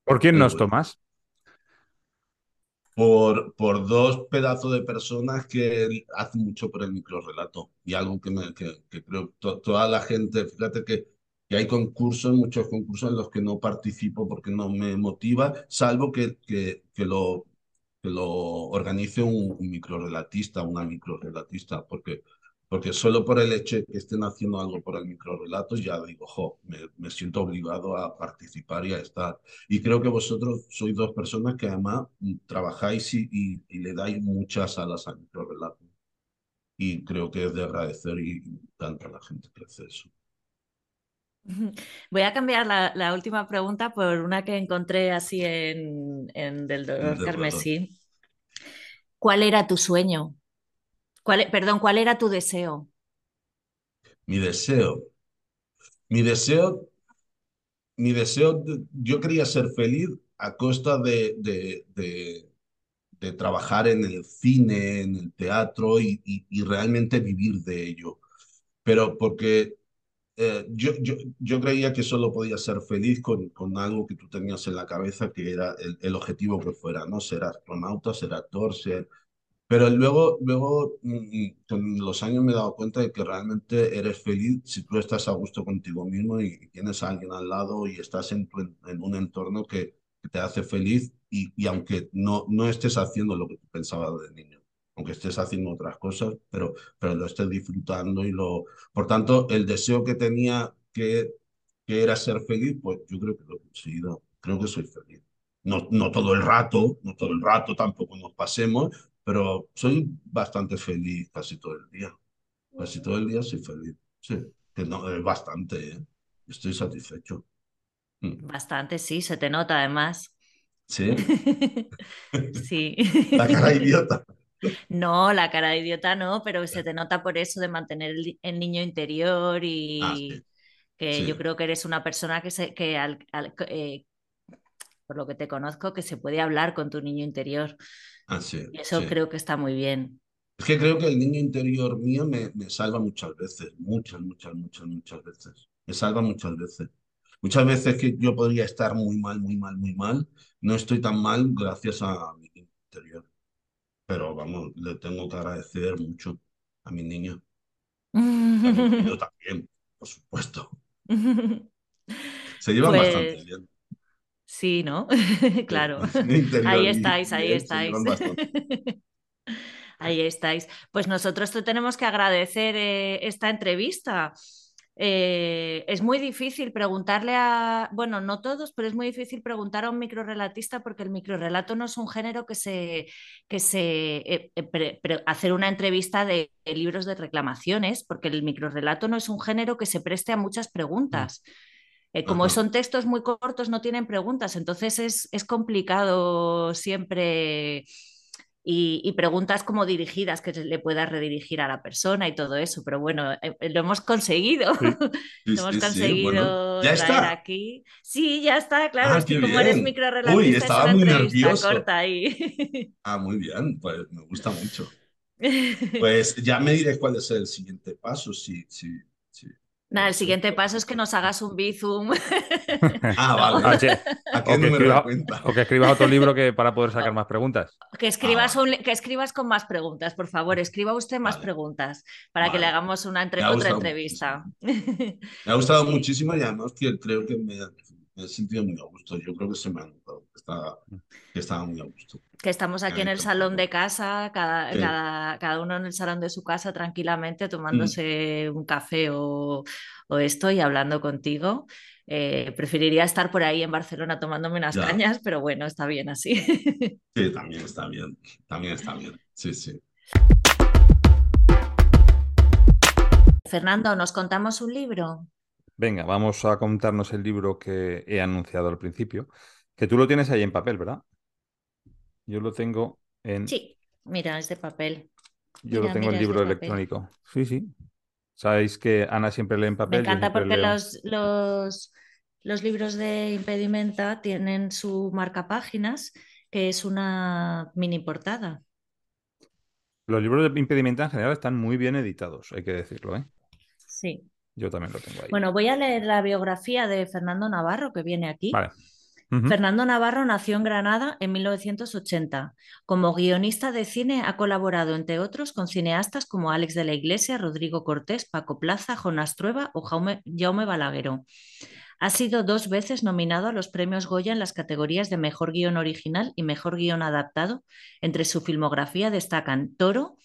¿Por quién Pero nos bueno. tomas? Por, por dos pedazos de personas que hacen mucho por el microrelato. Y algo que, me, que, que creo to- toda la gente, fíjate que, que hay concursos, muchos concursos en los que no participo porque no me motiva, salvo que, que, que lo, que lo organice un, un microrelatista, una microrelatista, porque, porque solo por el hecho de que estén haciendo algo por el microrelato ya digo, jo, me, me siento obligado a participar y a estar. Y creo que vosotros sois dos personas que además mm, trabajáis y, y- y le dais muchas alas al microrelato. Y creo que es de agradecer y y tanto a la gente que hace eso. Voy a cambiar la, la última pregunta por una que encontré así en, en Del Dolor Carmesí. ¿Cuál era tu sueño? ¿Cuál, e- perdón, ¿cuál era tu deseo? Mi deseo, mi deseo, mi deseo, de- yo quería ser feliz a costa de, de, trabajar en el cine, en el teatro y realmente vivir de ello. Pero porque eh, yo, yo, yo creía que solo podía ser feliz con, con algo que tú tenías en la cabeza, que era el, el objetivo que fuera, ¿no? Ser astronauta, ser actor, ser... Pero luego, luego mm, mm, con los años me he dado cuenta de que realmente eres feliz si tú estás a gusto contigo mismo y, tienes a alguien al lado y estás en, tu en un entorno que, que te hace feliz y, y aunque no, no estés haciendo lo que tú pensabas de niño, aunque estés haciendo otras cosas, pero, pero lo estés disfrutando y lo... Por tanto, el deseo que tenía que, que era ser feliz, pues yo creo que lo he conseguido. Creo que soy feliz. No, no todo el rato, no todo el rato tampoco nos pasemos, pero soy bastante feliz casi todo el día. Casi todo el día soy feliz. Sí, que no, es bastante, ¿eh? Estoy satisfecho. Mm. Bastante, sí, se te nota además. Sí, Sí. la cara idiota. No, la cara de idiota no, pero se te nota por eso de mantener el, el niño interior y Ah, sí, que sí. yo creo que eres una persona que, se, que al- al- eh, por lo que te conozco, que se puede hablar con tu niño interior. Ah, sí, Y eso sí. creo que está muy bien. Es que creo que el niño interior mío me, me salva muchas veces, muchas, muchas, muchas, muchas veces. Me salva muchas veces. Muchas veces que yo podría estar muy mal, muy mal, muy mal, no estoy tan mal gracias a mi niño interior. Pero vamos, le tengo que agradecer mucho a mi niño. Marido también, por supuesto. Se llevan bastante Pues bien. Sí, ¿no? Claro. Ahí estáis, ahí estáis. Ahí estáis. Pues nosotros te tenemos que agradecer eh, esta entrevista. Eh, es muy difícil preguntarle a, bueno, no todos, pero es muy difícil preguntar a un microrelatista porque el microrelato no es un género que se, que se, eh, pre- pre- hacer una entrevista de, de libros de reclamaciones, porque el microrelato no es un género que se preste a muchas preguntas. Eh, como Ajá. son textos muy cortos, no tienen preguntas, entonces es, es complicado siempre y, y preguntas como dirigidas que le puedas redirigir a la persona y todo eso, pero bueno, eh, lo hemos conseguido. Sí. Sí, Lo hemos sí, conseguido bueno, ya traer está. aquí. Sí, ya está, claro, Ah, es que como eres microrelatista Uy, es estaba una muy nervioso. corta ahí. Ah, muy bien, pues me gusta mucho. Pues ya me diré cuál es el siguiente paso, si, si, Nada, no el siguiente paso es que nos hagas un bizum. Ah, vale. Ah, sí. ¿A qué O que, número de escriba- cuenta? o que escribas otro libro que para poder sacar más preguntas. Que escribas, Ah, un- que escribas con más preguntas, por favor, escriba usted más Vale, preguntas para que le hagamos una entre- otra entrevista. muchísimo. Me ha gustado Sí. muchísimo y además que creo que me, me he sentido muy a gusto. Yo creo que se me ha notado que estaba, que estaba muy a gusto. Que estamos aquí en el salón de casa, cada, Sí. cada, cada uno en el salón de su casa tranquilamente Mm, tomándose un café o, o esto y hablando contigo. Eh, preferiría estar por ahí en Barcelona tomándome unas ya, cañas, pero bueno, está bien así. sí, también está bien. También está bien. Sí, sí. Fernando, ¿nos contamos un libro? Venga, vamos a contarnos el libro que he anunciado al principio, que tú lo tienes ahí en papel, ¿verdad? Yo lo tengo en. Sí, mira, es de papel. Yo Mira, lo tengo en es libro electrónico. Sí, sí. Sabéis que Ana siempre lee en Me papel. yo encanta porque leo- los, los, los libros de Impedimenta tienen su marcapáginas, que es una mini portada. Los libros de impedimenta en general están muy bien editados, hay que decirlo, ¿eh? Sí. Yo también lo tengo ahí. Bueno, voy a leer la biografía de Fernando Navarro, que viene aquí. Vale. Fernando Navarro nació en Granada en 1980. Como guionista de cine ha colaborado, entre otros, con cineastas como Alex de la Iglesia, Rodrigo Cortés, Paco Plaza, Jonas Trueba o Jaume, Jaume Balagueró. Ha sido dos veces nominado a los premios Goya en las categorías de Mejor Guión Original y Mejor Guión Adaptado. Entre su filmografía destacan Toro,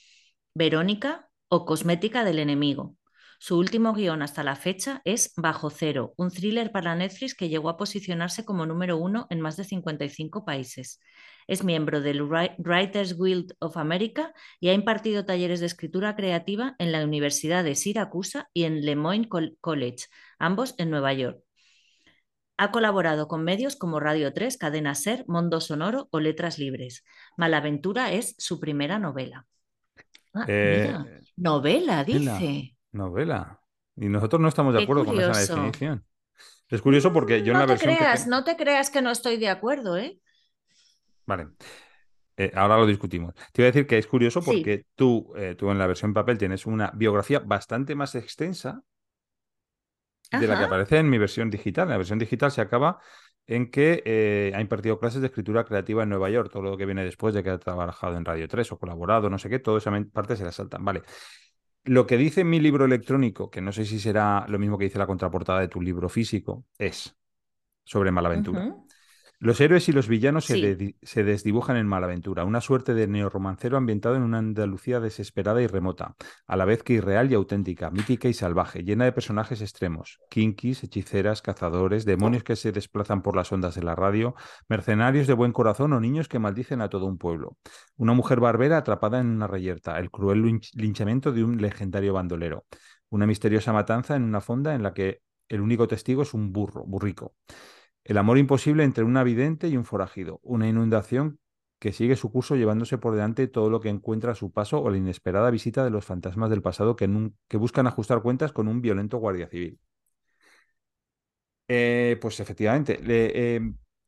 Verónica o Cosmética del Enemigo. Su último guion hasta la fecha es Bajo Cero, un thriller para Netflix que llegó a posicionarse como número uno en más de 55 países. Es miembro del Wri- Writers Guild of America y ha impartido talleres de escritura creativa en la Universidad de Siracusa y en Le Moyne Col- College, ambos en Nueva York. Ha colaborado con medios como Radio 3, Cadena Ser, Mundo Sonoro o Letras Libres. Malaventura es su primera novela. Ah, Eh, mira, novela, novela. dice. Novela. Y nosotros no estamos de Qué acuerdo con esa definición. Es curioso porque yo en no la te versión que creas, te- no te creas que no estoy de acuerdo, ¿eh? Vale. Eh, ahora lo discutimos. Te iba a decir que es curioso Sí. porque tú, eh, tú en la versión papel tienes una biografía bastante más extensa de la que aparece en mi versión digital. En la versión digital se acaba en que eh, ha impartido clases de escritura creativa en Nueva York, todo lo que viene después de que ha trabajado en Radio 3 o colaborado, no sé qué, toda esa parte se la saltan. Vale. Lo que dice mi libro electrónico, que no sé si será lo mismo que dice la contraportada de tu libro físico, es sobre Malaventura. Los héroes y los villanos se, desdibujan en Malaventura, una suerte de neorromancero ambientado en una Andalucía desesperada y remota, a la vez que irreal y auténtica, mítica y salvaje, llena de personajes extremos, kinkis, hechiceras, cazadores, demonios que se desplazan por las ondas de la radio, mercenarios de buen corazón o niños que maldicen a todo un pueblo. Una mujer barbera atrapada en una reyerta, el cruel linch- linchamiento de un legendario bandolero, una misteriosa matanza en una fonda en la que el único testigo es un burro, burrico. El amor imposible entre una vidente y un forajido. Una inundación que sigue su curso llevándose por delante todo lo que encuentra a su paso o la inesperada visita de los fantasmas del pasado que, buscan ajustar cuentas con un violento guardia civil. Eh, pues efectivamente, le- eh,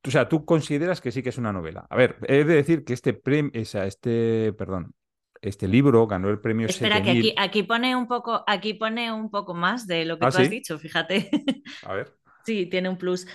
o sea, tú consideras que sí que es una novela. A ver, he de decir que este premio, este, perdón, este libro ganó el premio Espera, que 7000. aquí, aquí pone un poco, aquí pone un poco más de lo que ¿Ah, tú has dicho, fíjate. A ver. Sí, tiene un plus.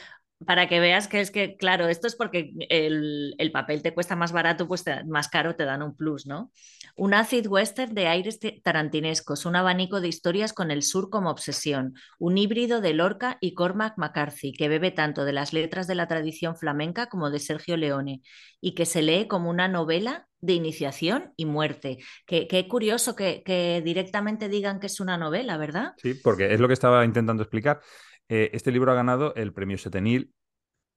Para que veas que es que, claro, esto es porque el, el papel te cuesta más barato, pues te- más caro te dan un plus, ¿no? Un acid western de aires tarantinescos, un abanico de historias con el sur como obsesión, un híbrido de Lorca y Cormac McCarthy, que bebe tanto de las letras de la tradición flamenca como de Sergio Leone, y que se lee como una novela de iniciación y muerte. Qué, qué curioso que, que directamente digan que es una novela, ¿verdad? Sí, porque es lo que estaba intentando explicar. Eh, este libro ha ganado el premio Setenil,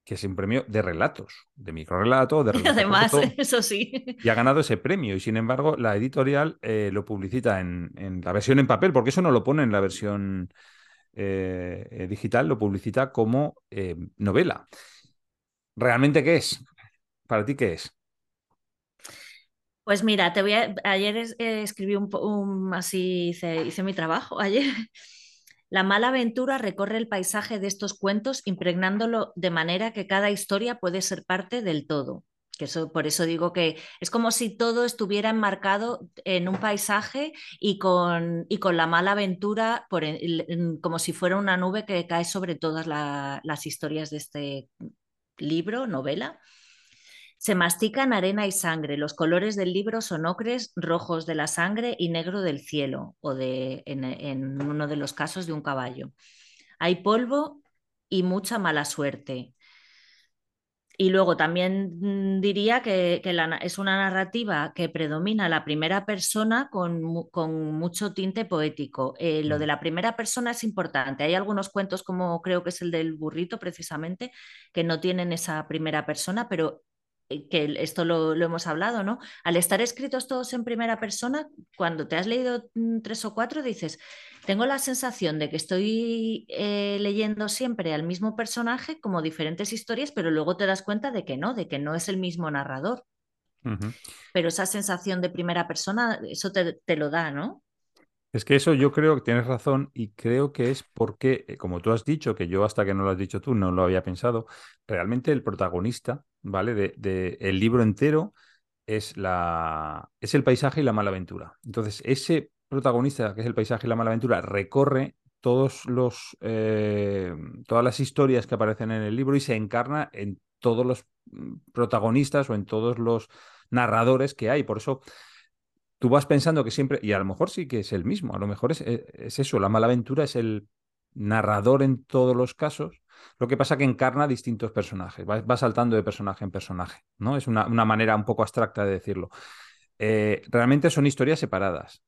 que es un premio de relatos, de microrelato, de relato Además, corto, eso sí. y ha ganado ese premio. Y sin embargo, la editorial eh, lo publicita en, en la versión en papel, porque eso no lo pone en la versión eh, digital, lo publicita como novela. ¿Realmente qué es? ¿Para ti qué es? Pues mira, te voy a... ayer es- escribí un, un- así hice, hice mi trabajo ayer. La mala aventura recorre el paisaje de estos cuentos impregnándolo de manera que cada historia puede ser parte del todo. Que eso, por eso digo que es como si todo estuviera enmarcado en un paisaje y con, y con la mala aventura como si fuera una nube que cae sobre todas la- las historias de este libro, novela. Se mastican arena y sangre. Los colores del libro son ocres, rojos de la sangre y negro del cielo, o de, en, en uno de los casos de un caballo. Hay polvo y mucha mala suerte. Y luego también mm, diría que, que la na- es una narrativa que predomina la primera persona con, con mucho tinte poético. Eh, lo de Mm. la primera persona es importante. Hay algunos cuentos, como creo que es el del burrito, precisamente, que no tienen esa primera persona, pero que el- esto lo, lo hemos hablado, ¿no? Al estar escritos todos en primera persona, cuando te has leído mm, tres o cuatro, dices, tengo la sensación de que estoy eh, leyendo siempre al mismo personaje como diferentes historias, pero luego te das cuenta de que no, de que no es el mismo narrador. Pero esa sensación de primera persona, eso te, lo da, ¿no? Es que eso yo creo que tienes razón y creo que es porque, eh, como tú has dicho, que yo hasta que no lo has dicho tú no lo había pensado, realmente el protagonista, ¿vale? De, el libro entero es, la, es el paisaje y la mala aventura. Entonces, ese protagonista, que es el paisaje y la mala aventura, recorre todos los, eh, todas las historias que aparecen en el libro y se encarna en todos los mm, protagonistas o en todos los narradores que hay. Por eso tú vas pensando que siempre, y a lo mejor sí que es el mismo, a lo mejor es, eh, es eso, la mala aventura es el narrador en todos los casos, lo que pasa que encarna distintos personajes, va, saltando de personaje en personaje, ¿no? Es una, manera un poco abstracta de decirlo. Eh, realmente son historias separadas.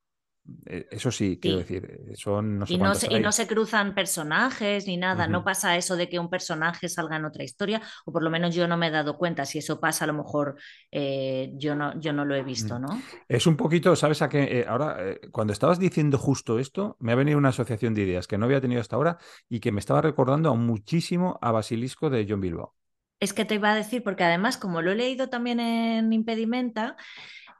Eh, eso sí, quiero decir, eh, son no y, no se, y no se cruzan personajes ni nada, no pasa eso de que un personaje salga en otra historia, o por lo menos yo no me he dado cuenta, si eso pasa a lo mejor eh, yo, no, yo no lo he visto, ¿no? Es un poquito, ¿sabes a qué? ahora, cuando estabas diciendo justo esto, me ha venido una asociación de ideas que no había tenido hasta ahora y que me estaba recordando muchísimo a Basilisco de John Bilbao. Es que te iba a decir, porque además, como lo he leído también en Impedimenta,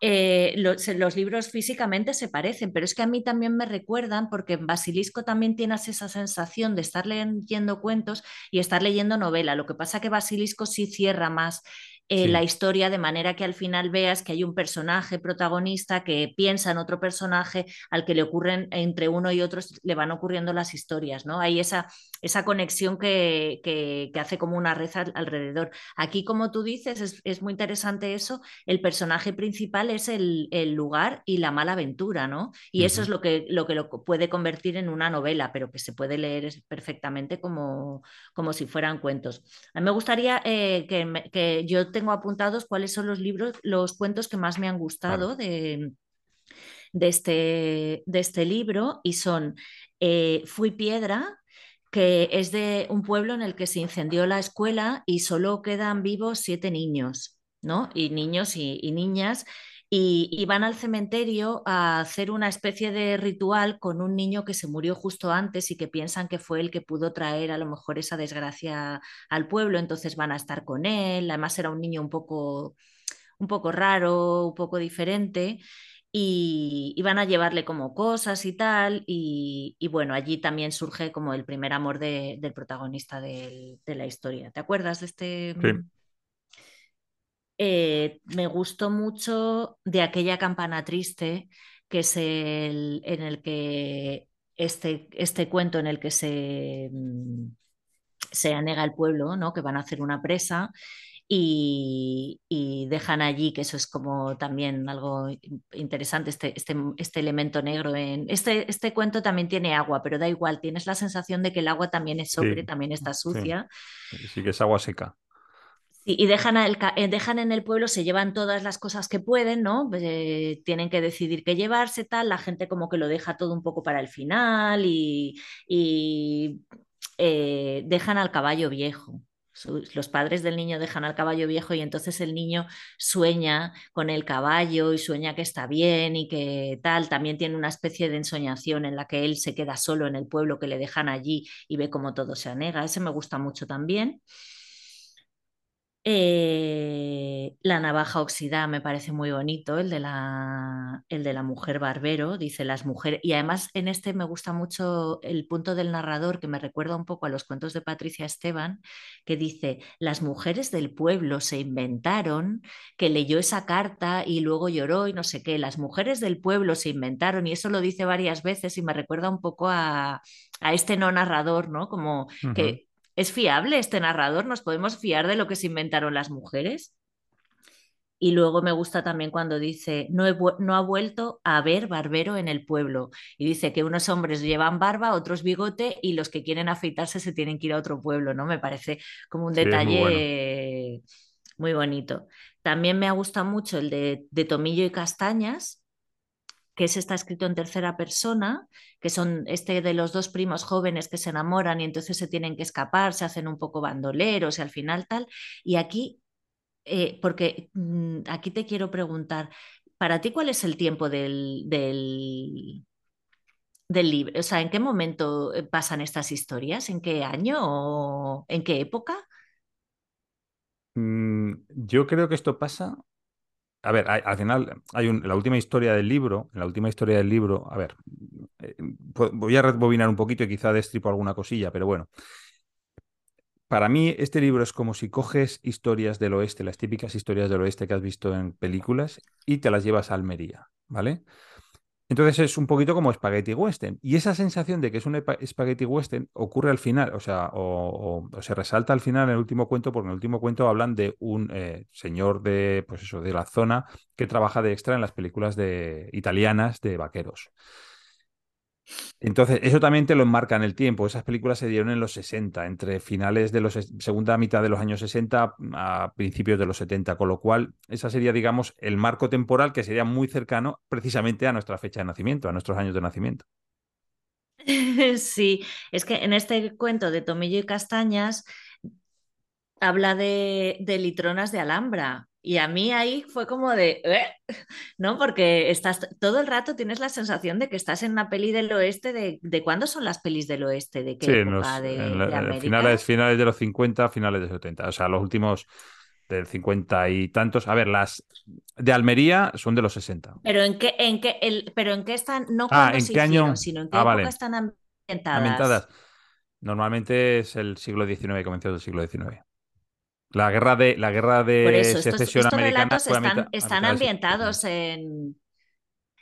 eh, los, libros físicamente se parecen, pero es que a mí también me recuerdan, porque en Basilisco también tienes esa sensación de estar leyendo cuentos y estar leyendo novela. Lo que pasa que Basilisco sí cierra más eh, la historia de manera que al final veas que hay un personaje protagonista que piensa en otro personaje al que le ocurren entre uno y otro, le van ocurriendo las historias, ¿no? Hay esa, esa conexión que, que, hace como una red alrededor. Aquí, como tú dices, es, muy interesante eso, el personaje principal es el, el, lugar y la mala aventura, ¿no? Y eso es lo que, lo que lo puede convertir en una novela, pero que se puede leer perfectamente como, como si fueran cuentos. A mí me gustaría eh, que, que yo tengo apuntados cuáles son los libros, los cuentos que más me han gustado de, de, este, de este libro y son eh, Fui Piedra, que es de un pueblo en el que se incendió la escuela y solo quedan vivos siete niños, ¿no? Y niños y niñas y, van al cementerio a hacer una especie de ritual con un niño que se murió justo antes y que piensan que fue el que pudo traer a lo mejor esa desgracia al pueblo, entonces van a estar con él, además era un niño un poco, un poco raro, un poco diferente. Y, van a llevarle como cosas y tal, y, bueno, allí también surge como el primer amor del protagonista de, la historia. ¿Te acuerdas de este? Eh, me gustó mucho de aquella campana triste, que es el en el que este, este cuento en el que se, mm, se anega el pueblo, ¿no? que van a hacer una presa y, dejan allí, que eso es como también algo interesante, este, este, este elemento negro. En, este, este cuento también tiene agua, pero da igual, tienes la sensación de que el agua también es sobre, también está sucia. sí, que es agua seca y dejan, eh, dejan en el pueblo, se llevan todas las cosas que pueden, ¿no? Eh, tienen que decidir qué llevarse, tal, la gente como que lo deja todo un poco para el final y, eh, dejan al caballo viejo. Los padres del niño dejan al caballo viejo y entonces el niño sueña con el caballo y sueña que está bien y que tal. También tiene una especie de ensoñación en la que él se queda solo en el pueblo que le dejan allí y ve cómo todo se anega. Ese me gusta mucho también. Eh, la navaja oxidada me parece muy bonito, el de, la, el de la mujer barbero, dice las mujeres, y además en este me gusta mucho el punto del narrador que me recuerda un poco a los cuentos de Patricia Esteban, que dice, las mujeres del pueblo se inventaron, que leyó esa carta y luego lloró y no sé qué, las mujeres del pueblo se inventaron, y eso lo dice varias veces y me recuerda un poco a, este no narrador, ¿no? Como que ¿Es fiable este narrador? ¿Nos podemos fiar de lo que se inventaron las mujeres? Y luego me gusta también cuando dice, no, no, ha vuelto a haber barbero en el pueblo. Y dice que unos hombres llevan barba, otros bigote y los que quieren afeitarse se tienen que ir a otro pueblo, ¿no? Me parece como un detalle muy, bonito. También me ha gustado mucho el de, de Tomillo y Castañas, que ese está escrito en tercera persona, que son este de los dos primos jóvenes que se enamoran y entonces se tienen que escapar, se hacen un poco bandoleros y al final tal. Y aquí, eh, porque mm, aquí te quiero preguntar, ¿para ti cuál es el tiempo del, del, del libro? O sea, ¿en qué momento eh, pasan estas historias? ¿En qué año o en qué época? Mm, yo creo que esto pasa a ver, al final hay un, la última historia del libro, la última historia del libro, a ver, eh, voy a rebobinar un poquito y quizá destripo alguna cosilla, pero bueno. Para mí, este libro es como si coges historias del oeste, las típicas historias del oeste que has visto en películas, y te las llevas a Almería, ¿vale? Entonces es un poquito como Spaghetti Western. Y esa sensación de que es un Spaghetti Western ocurre al final, o sea, o, se resalta al final en el último cuento, porque en el último cuento hablan de un eh, señor de, pues eso, de la zona que trabaja de extra en las películas de, italianas de vaqueros. Entonces, eso también te lo enmarca en el tiempo. Esas películas se dieron en los 60, entre finales de los segunda mitad de los años 60 a principios de los 70, con lo cual esa sería, digamos, el marco temporal que sería muy cercano precisamente a nuestra fecha de nacimiento, a nuestros años de nacimiento. Sí, es que en este cuento de Tomillo y Castañas habla de, de litronas de Alhambra, y a mí ahí fue como de, ¿eh? ¿no? Porque estás todo el rato tienes la sensación de que estás en una peli del oeste. ¿De, de cuándo son las pelis del oeste? ¿De qué sí, época? ¿De, eh, finales, finales de los 50, finales de los 70. O sea, los últimos del 50 y tantos. A ver, las de Almería son de los 60. Pero en qué, en qué, el, pero en qué están, no ah, ¿en qué año? sino en qué ah, época están ambientadas. ambientadas. Normalmente es el siglo XIX, comenzó del siglo XIX. La guerra de, la guerra de secesión americana. están, ambientados en.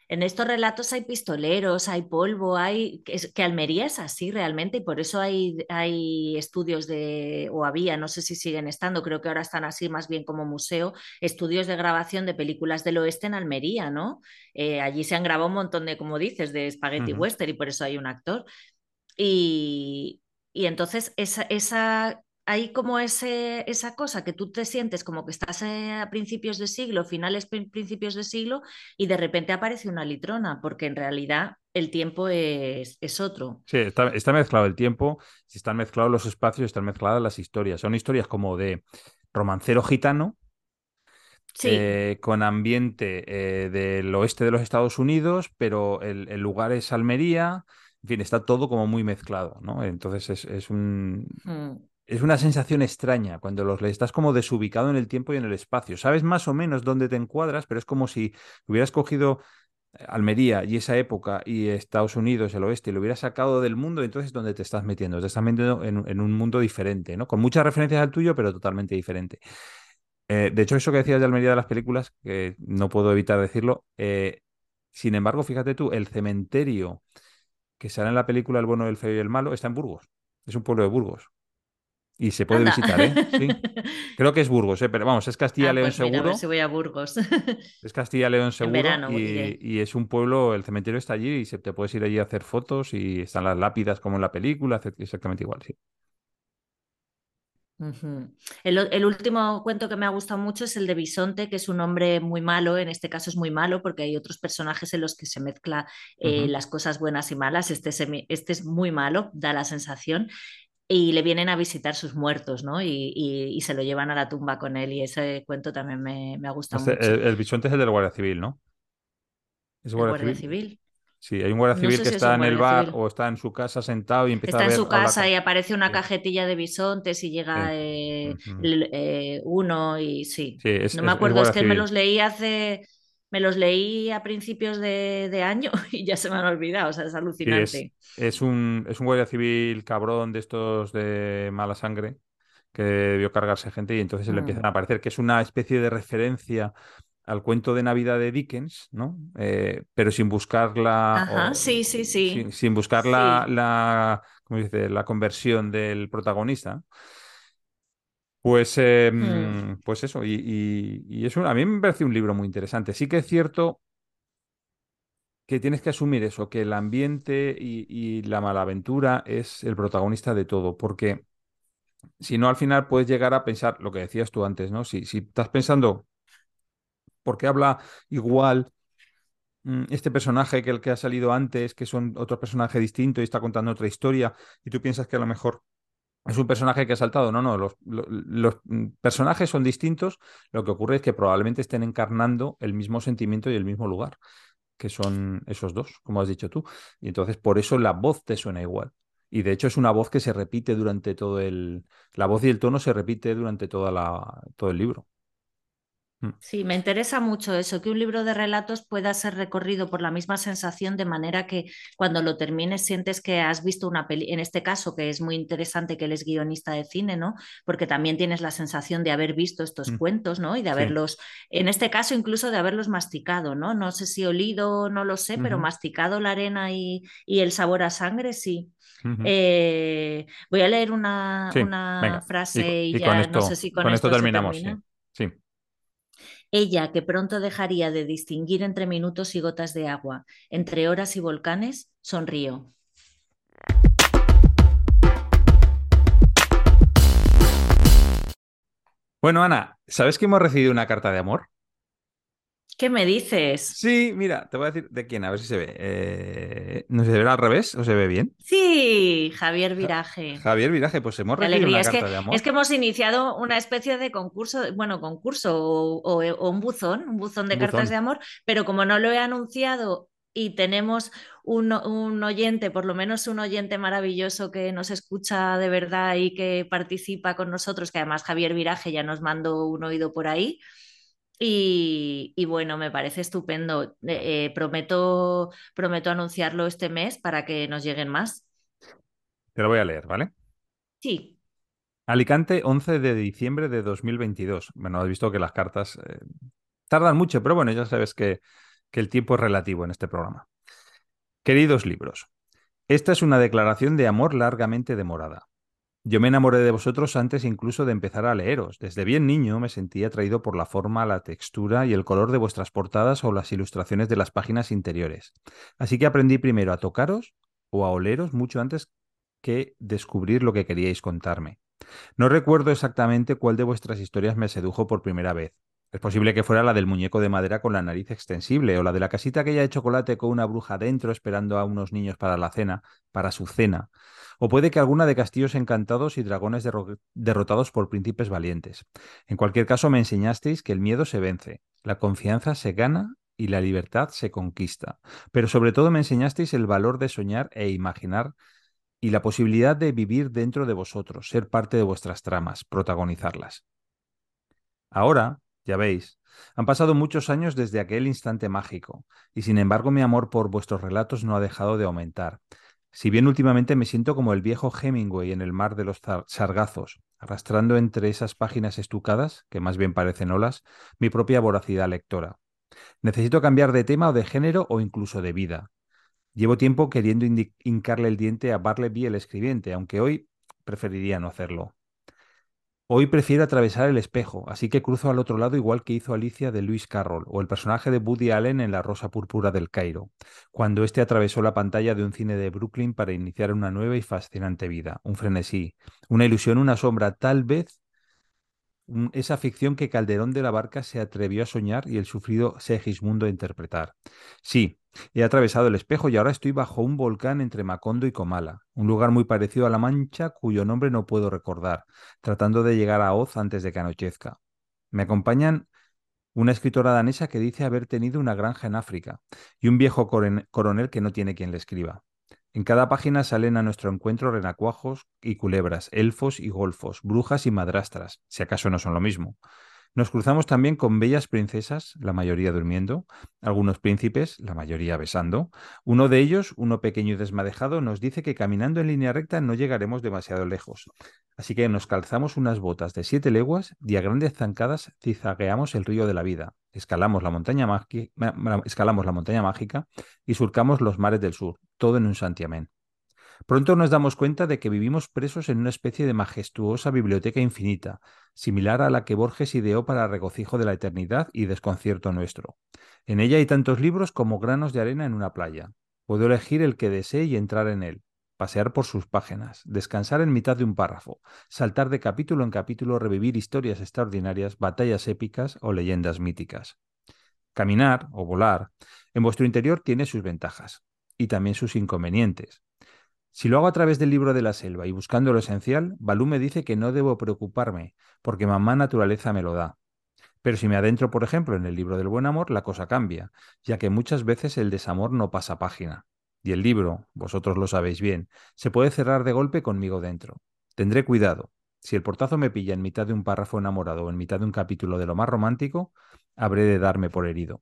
En estos relatos hay pistoleros, hay polvo, hay. Que, Almería es así realmente, y por eso hay, hay estudios de. o había, no sé si siguen estando, creo que ahora están así más bien como museo, estudios de grabación de películas del oeste en Almería, ¿no? Eh, allí se han grabado un montón de, como dices, de spaghetti western, y por eso hay un actor. Y, y entonces esa, esa hay como ese, esa cosa que tú te sientes como que estás eh, a principios de siglo, finales principios de siglo, y de repente aparece una litrona, porque en realidad el tiempo es, es otro. Sí, está, mezclado el tiempo, están mezclados los espacios, están mezcladas las historias. Son historias como de romancero gitano, eh, con ambiente eh, del oeste de los Estados Unidos, pero el, lugar es Almería. En fin, está todo como muy mezclado, ¿no? Entonces es, un. Hmm es una sensación extraña cuando los lees. Estás como desubicado en el tiempo y en el espacio. Sabes más o menos dónde te encuadras, pero es como si hubieras cogido eh, Almería y esa época y Estados Unidos, el oeste, y lo hubieras sacado del mundo, entonces ¿dónde te estás metiendo? Te estás metiendo en, un mundo diferente, ¿no? Con muchas referencias al tuyo, pero totalmente diferente. Eh, de hecho, eso que decías de Almería de las películas, que no puedo evitar decirlo, eh, sin embargo, fíjate tú, el cementerio que sale en la película El bueno, el feo y el malo está en Burgos. Es un pueblo de Burgos. Y se puede visitar, ¿eh? Sí. Creo que es Burgos, ¿eh? Pero vamos, es Castilla-León ah, pues seguro. a ver si voy a Burgos. es Castilla-León seguro. y, es un pueblo, el cementerio está allí y se, te puedes ir allí a hacer fotos y están las lápidas como en la película, exactamente igual, sí. el, último cuento que me ha gustado mucho es el de Bisonte, que es un hombre muy malo, en este caso es muy malo porque hay otros personajes en los que se mezcla eh, las cosas buenas y malas, este, este es muy malo, da la sensación, y le vienen a visitar sus muertos, ¿no? Y, se lo llevan a la tumba con él y ese cuento también me, ha gustado este, mucho. El, el, bisonte es el de la Guardia Civil, ¿no? ¿Es Guardia, Civil? Sí, hay un guardia civil que está en el bar o está en su casa sentado y empieza a ver... Está en su casa y aparece una cajetilla de bisontes y llega eh, eh, uno y sí. no me acuerdo, es, que me los leí hace me los leí a principios de, año y ya se me han olvidado, o sea, es alucinante. es, un, es un guardia civil cabrón de estos de mala sangre que debió cargarse gente y entonces le empiezan a mm. aparecer, que es una especie de referencia al cuento de Navidad de Dickens, ¿no? Eh, pero sin buscar la... Ajá, sí, sí, sí. Sin, buscar la, la, dice? la conversión del protagonista. Pues, em, mm. pues eso, y, y, es a mí me parece un libro muy interesante. Sí que es cierto que tienes que asumir eso, que el ambiente y, la malaventura es el protagonista de todo, porque si no, al final puedes llegar a pensar lo que decías tú antes, ¿no? Si, si estás pensando, ¿por qué habla igual mm, este personaje que el que ha salido antes, que son otro personaje distinto y está contando otra historia, y tú piensas que a lo mejor es un personaje que ha saltado. No, no, los, personajes son distintos. Lo que ocurre es que probablemente estén encarnando el mismo sentimiento y el mismo lugar, que son esos dos, como has dicho tú. Y entonces por eso la voz te suena igual. Y de hecho es una voz que se repite durante todo el... La voz y el tono se repite durante toda la... todo el libro. Mm. Sí, me interesa mucho eso, que un libro de relatos pueda ser recorrido por la misma sensación de manera que cuando lo termines sientes que has visto una peli, en este caso que es muy interesante que él es guionista de cine, ¿no? Porque también tienes la sensación de haber visto estos Mm. cuentos, ¿no? Y de Sí. haberlos, en este caso incluso de haberlos masticado, ¿no? No sé si olido, no lo sé, pero masticado la arena y, y el sabor a sangre, sí. Eh, voy a leer una, Sí, una venga. frase Y, y, y ya no sé si con, con esto terminamos, sí. termina. Sí. Ella, que pronto dejaría de distinguir entre minutos y gotas de agua, entre horas y volcanes, sonrió. Bueno, Ana, ¿sabes que hemos recibido una carta de amor? ¿Qué me dices? Sí, mira, te voy a decir de quién, a ver si se ve. Eh, ¿No se ve al revés o se ve bien? Sí, Javier Viraje. Javier Viraje, pues hemos recibido alegría. una Es carta que, de amor. es que hemos iniciado una especie de concurso, bueno, concurso o, o- o un buzón, un buzón de Un cartas buzón. de amor, pero como no lo he anunciado y tenemos un, un oyente, por lo menos un oyente maravilloso que nos escucha de verdad y que participa con nosotros, que además Javier Viraje ya nos mandó un oído por ahí. Y, y bueno, me parece estupendo. Eh, eh, prometo, prometo anunciarlo este mes para que nos lleguen más. Te lo voy a leer, ¿vale? Sí, Alicante, 11 de diciembre de 2022. Bueno, has visto que las cartas eh, tardan mucho, pero bueno, ya sabes que, que el tiempo es relativo en este programa. Queridos libros, esta es una declaración de amor largamente demorada. Yo me enamoré de vosotros antes incluso de empezar a leeros. Desde bien niño me sentí atraído por la forma, la textura y el color de vuestras portadas o las ilustraciones de las páginas interiores. Así que aprendí primero a tocaros o a oleros mucho antes que descubrir lo que queríais contarme. No recuerdo exactamente cuál de vuestras historias me sedujo por primera vez. Es posible que fuera la del muñeco de madera con la nariz extensible o la de la casita aquella de chocolate con una bruja dentro esperando a unos niños para la cena, para su cena. O puede que alguna de castillos encantados y dragones derro- derrotados por príncipes valientes. En cualquier caso, me enseñasteis que el miedo se vence, la confianza se gana y la libertad se conquista. Pero sobre todo me enseñasteis el valor de soñar e imaginar y la posibilidad de vivir dentro de vosotros, ser parte de vuestras tramas, protagonizarlas. Ahora, ya veis, han pasado muchos años desde aquel instante mágico, y sin embargo mi amor por vuestros relatos no ha dejado de aumentar. Si bien últimamente me siento como el viejo Hemingway en el mar de los sargazos, arrastrando entre esas páginas estucadas, que más bien parecen olas, mi propia voracidad lectora. Necesito cambiar de tema o de género o incluso de vida. Llevo tiempo queriendo hincarle el diente a Bartleby el escribiente, aunque hoy preferiría no hacerlo. Hoy prefiero atravesar el espejo, así que cruzo al otro lado igual que hizo Alicia de Lewis Carroll o el personaje de Woody Allen en La Rosa Púrpura del Cairo, cuando éste atravesó la pantalla de un cine de Brooklyn para iniciar una nueva y fascinante vida, un frenesí, una ilusión, una sombra, tal vez esa ficción que Calderón de la Barca se atrevió a soñar y el sufrido Segismundo a interpretar. Sí, he atravesado el espejo y ahora estoy bajo un volcán entre Macondo y Comala, un lugar muy parecido a La Mancha cuyo nombre no puedo recordar, tratando de llegar a Oz antes de que anochezca. Me acompañan una escritora danesa que dice haber tenido una granja en África y un viejo coronel que no tiene quien le escriba. En cada página salen a nuestro encuentro renacuajos y culebras, elfos y golfos, brujas y madrastras, si acaso no son lo mismo. Nos cruzamos también con bellas princesas, la mayoría durmiendo, algunos príncipes, la mayoría besando. Uno de ellos, uno pequeño y desmadejado, nos dice que caminando en línea recta no llegaremos demasiado lejos. Así que nos calzamos unas botas de siete leguas y a grandes zancadas cizagueamos el río de la vida, escalamos la montaña, escalamos la montaña mágica y surcamos los mares del sur, todo en un santiamén. Pronto nos damos cuenta de que vivimos presos en una especie de majestuosa biblioteca infinita, similar a la que Borges ideó para regocijo de la eternidad y desconcierto nuestro. En ella hay tantos libros como granos de arena en una playa. Puedo elegir el que desee y entrar en él, pasear por sus páginas, descansar en mitad de un párrafo, saltar de capítulo en capítulo, revivir historias extraordinarias, batallas épicas o leyendas míticas. Caminar o volar en vuestro interior tiene sus ventajas y también sus inconvenientes. Si lo hago a través del libro de la selva y buscando lo esencial, Balú me dice que no debo preocuparme, porque mamá naturaleza me lo da. Pero si me adentro, por ejemplo, en el libro del buen amor, la cosa cambia, ya que muchas veces el desamor no pasa página. Y el libro, vosotros lo sabéis bien, se puede cerrar de golpe conmigo dentro. Tendré cuidado. Si el portazo me pilla en mitad de un párrafo enamorado o en mitad de un capítulo de lo más romántico, habré de darme por herido.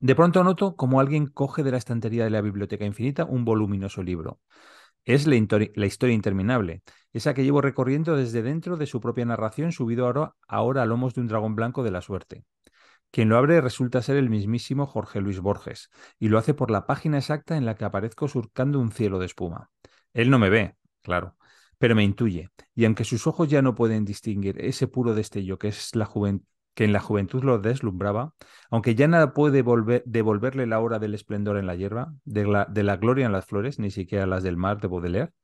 De pronto noto como alguien coge de la estantería de la Biblioteca Infinita un voluminoso libro. Es la, historia interminable, esa que llevo recorriendo desde dentro de su propia narración, subido ahora, a lomos de un dragón blanco de la suerte. Quien lo abre resulta ser el mismísimo Jorge Luis Borges, y lo hace por la página exacta en la que aparezco surcando un cielo de espuma. Él no me ve, claro, pero me intuye, y aunque sus ojos ya no pueden distinguir ese puro destello que es la que en la juventud lo deslumbraba, aunque ya nada puede devolverle la hora del esplendor en la hierba, de la, gloria en las flores, ni siquiera las del mar de Baudelaire,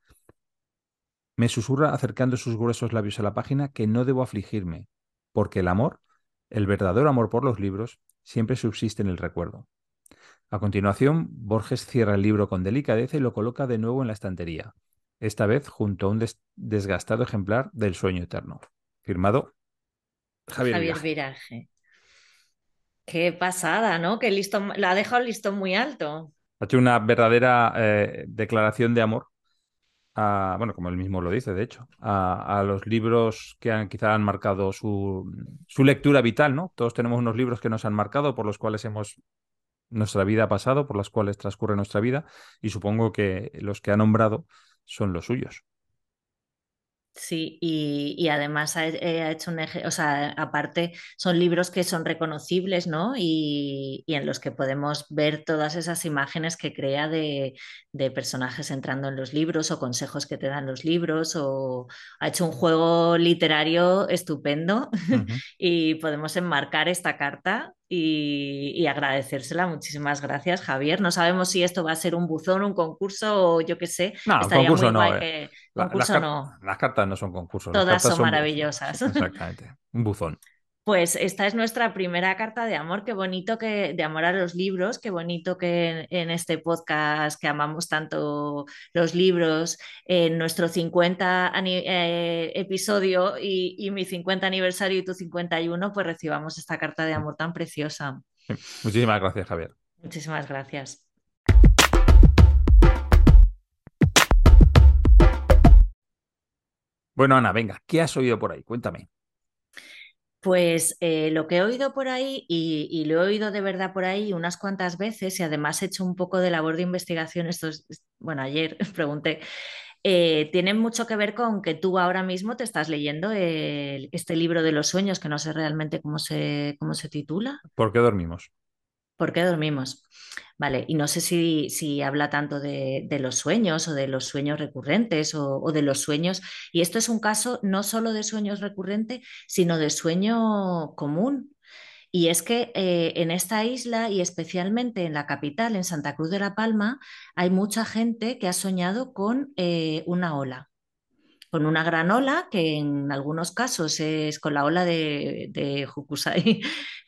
me susurra acercando sus gruesos labios a la página que no debo afligirme, porque el amor el verdadero amor por los libros siempre subsiste en el recuerdo. A continuación, Borges cierra el libro con delicadeza y lo coloca de nuevo en la estantería, esta vez junto a un desgastado ejemplar del Sueño Eterno. Firmado Javier, Javier Viraje. Qué pasada, ¿no? Que listo, la ha dejado el listón muy alto. Ha hecho una verdadera eh, declaración de amor bueno, como él mismo lo dice, de hecho, a, los libros que han, quizá han marcado su, su, lectura vital, ¿no? Todos tenemos unos libros que nos han marcado, por los cuales hemos nuestra vida ha pasado, por los cuales transcurre nuestra vida, y supongo que los que ha nombrado son los suyos. Sí, y, además eh, ha, hecho un eje, o sea, aparte son libros que son reconocibles, ¿no? Y, en los que podemos ver todas esas imágenes que crea de, personajes entrando en los libros o consejos que te dan los libros, o ha hecho un juego literario estupendo y podemos enmarcar esta carta y, agradecérsela. Muchísimas gracias, Javier. No sabemos si esto va a ser un buzón, un concurso o yo qué sé. No, concurso no. Eh. Concurso no. Las cartas no son concursos. Todas son, maravillosas. Exactamente. Un buzón. Pues esta es nuestra primera carta de amor, qué bonito que de amor a los libros, qué bonito que en, este podcast que amamos tanto los libros, en nuestro 50 eh, episodio y, mi 50 aniversario y tu 51, pues recibamos esta carta de amor tan preciosa. Muchísimas gracias, Javier. Muchísimas gracias. Bueno, Ana, venga, ¿qué has oído por ahí? Cuéntame. Pues eh, lo que he oído por ahí, y, lo he oído de verdad por ahí unas cuantas veces, y además he hecho un poco de labor de investigación, esto bueno, ayer pregunté, eh, tiene mucho que ver con que tú ahora mismo te estás leyendo este libro de los sueños, que no sé realmente cómo se, cómo se titula. ¿Por qué dormimos? ¿Por qué dormimos? Vale, y no sé si, si habla tanto de, los sueños o de los sueños recurrentes o, de los sueños. Y esto es un caso no solo de sueños recurrente, sino de sueño común. Y es que eh, en esta isla y especialmente en la capital, en Santa Cruz de la Palma, hay mucha gente que ha soñado con eh, una ola con una gran ola, que en algunos casos es con la ola de, de Hokusai,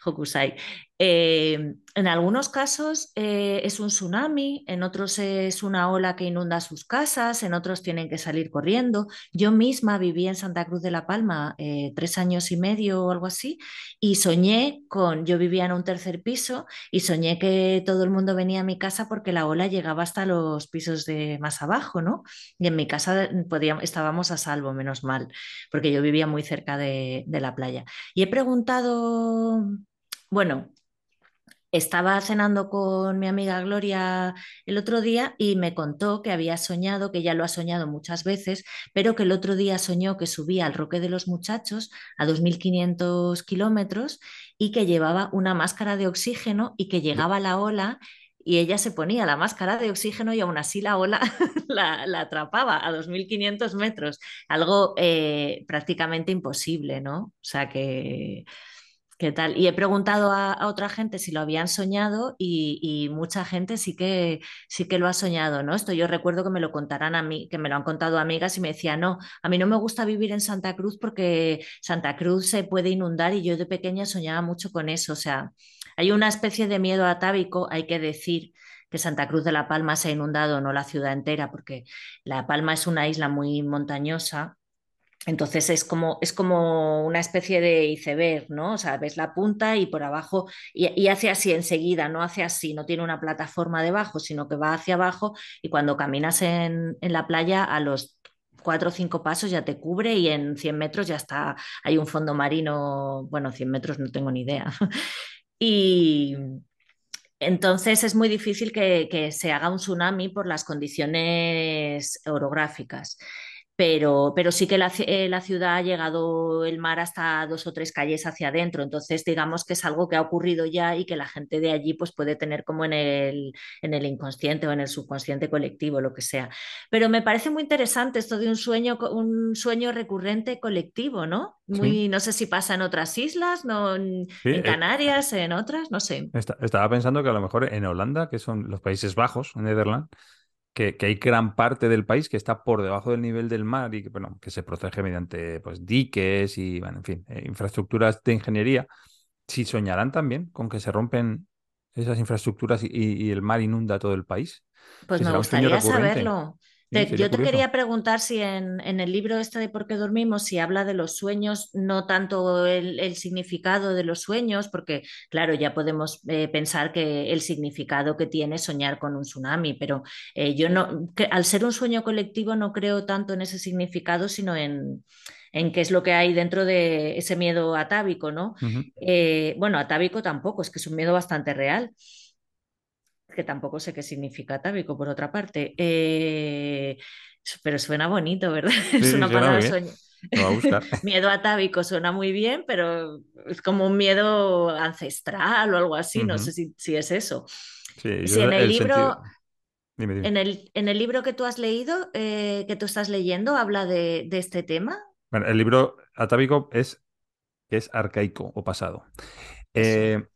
Hokusai. Eh, en algunos casos eh, es un tsunami, en otros es una ola que inunda sus casas, en otros tienen que salir corriendo. Yo misma viví en Santa Cruz de la Palma eh, tres años y medio o algo así y soñé con, yo vivía en un tercer piso y soñé que todo el mundo venía a mi casa porque la ola llegaba hasta los pisos de más abajo, ¿no? Y en mi casa podíamos, estábamos a salvo, menos mal, porque yo vivía muy cerca de, de la playa. Y he preguntado bueno, estaba cenando con mi amiga Gloria el otro día y me contó que había soñado, que ya lo ha soñado muchas veces, pero que el otro día soñó que subía al Roque de los Muchachos a 2.500 kilómetros y que llevaba una máscara de oxígeno y que llegaba la ola y ella se ponía la máscara de oxígeno y aún así la ola la, atrapaba a 2.500 metros, algo eh, prácticamente imposible, ¿no? O sea que ¿Qué tal? Y he preguntado a, otra gente si lo habían soñado y, mucha gente sí que, sí que lo ha soñado, ¿no? Esto yo recuerdo que me lo contarán a mí, que me lo han contado amigas y me decían, no, a mí no me gusta vivir en Santa Cruz porque Santa Cruz se puede inundar y yo de pequeña soñaba mucho con eso. O sea, hay una especie de miedo atávico, hay que decir que Santa Cruz de la Palma se ha inundado, no la ciudad entera, porque La Palma es una isla muy montañosa entonces es como, es como una especie de iceberg, ¿no? O sea, ves la punta y por abajo, y, hace así enseguida, no hace así, no tiene una plataforma debajo, sino que va hacia abajo y cuando caminas en, la playa a los cuatro o cinco pasos ya te cubre y en 100 metros ya está, hay un fondo marino, bueno, 100 metros no tengo ni idea. y entonces es muy difícil que, que se haga un tsunami por las condiciones orográficas pero, pero sí que la, eh, la, ciudad ha llegado el mar hasta dos o tres calles hacia adentro, entonces digamos que es algo que ha ocurrido ya y que la gente de allí pues puede tener como en el, en el inconsciente o en el subconsciente colectivo, lo que sea. Pero me parece muy interesante esto de un sueño, un sueño recurrente colectivo, ¿no? Muy, sí. No sé si pasa en otras islas, no, en, sí, en Canarias, eh, en otras, no sé. Estaba pensando que a lo mejor en Holanda, que son los Países Bajos, en Nederland, que, que, hay gran parte del país que está por debajo del nivel del mar y que, bueno, que se protege mediante pues, diques y, bueno, en fin, eh, infraestructuras de ingeniería. Si soñarán también con que se rompen esas infraestructuras y, y el mar inunda todo el país. Pues me gustaría saberlo. Te, yo te curioso. quería preguntar si en, en, el libro este de Por qué dormimos, si habla de los sueños, no tanto el, el significado de los sueños, porque claro, ya podemos eh, pensar que el significado que tiene soñar con un tsunami, pero eh, yo no, que, al ser un sueño colectivo no creo tanto en ese significado, sino en, en qué es lo que hay dentro de ese miedo atávico, ¿no? Uh -huh. eh, bueno, atávico tampoco, es que es un miedo bastante real que tampoco sé qué significa atávico, por otra parte. Eh, pero suena bonito, ¿verdad? Sí, es una palabra sueño. Va a buscar. miedo atávico suena muy bien, pero es como un miedo ancestral o algo así, uh -huh. no sé si, si, es eso. Sí, si en el, el libro... Dime, dime. En, el, en el libro que tú has leído, eh, que tú estás leyendo, habla de, de, este tema. Bueno, el libro atávico es, es arcaico o pasado. Eh,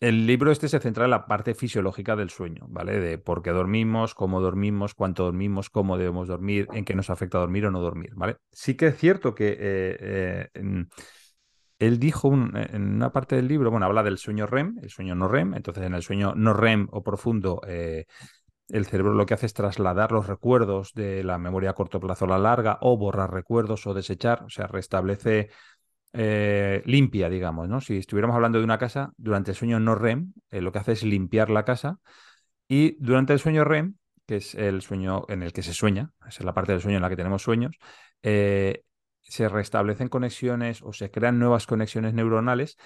el libro este se centra en la parte fisiológica del sueño, ¿vale? De por qué dormimos, cómo dormimos, cuánto dormimos, cómo debemos dormir, en qué nos afecta dormir o no dormir, ¿vale? Sí que es cierto que eh, eh, él dijo un, en una parte del libro, bueno, habla del sueño REM, el sueño no REM, entonces en el sueño no REM o profundo, eh, el cerebro lo que hace es trasladar los recuerdos de la memoria a corto plazo a la larga o borrar recuerdos o desechar, o sea, restablece eh, limpia, digamos, ¿no? Si estuviéramos hablando de una casa, durante el sueño no REM, eh, lo que hace es limpiar la casa y durante el sueño REM, que es el sueño en el que se sueña, esa es la parte del sueño en la que tenemos sueños, eh, se restablecen conexiones o se crean nuevas conexiones neuronales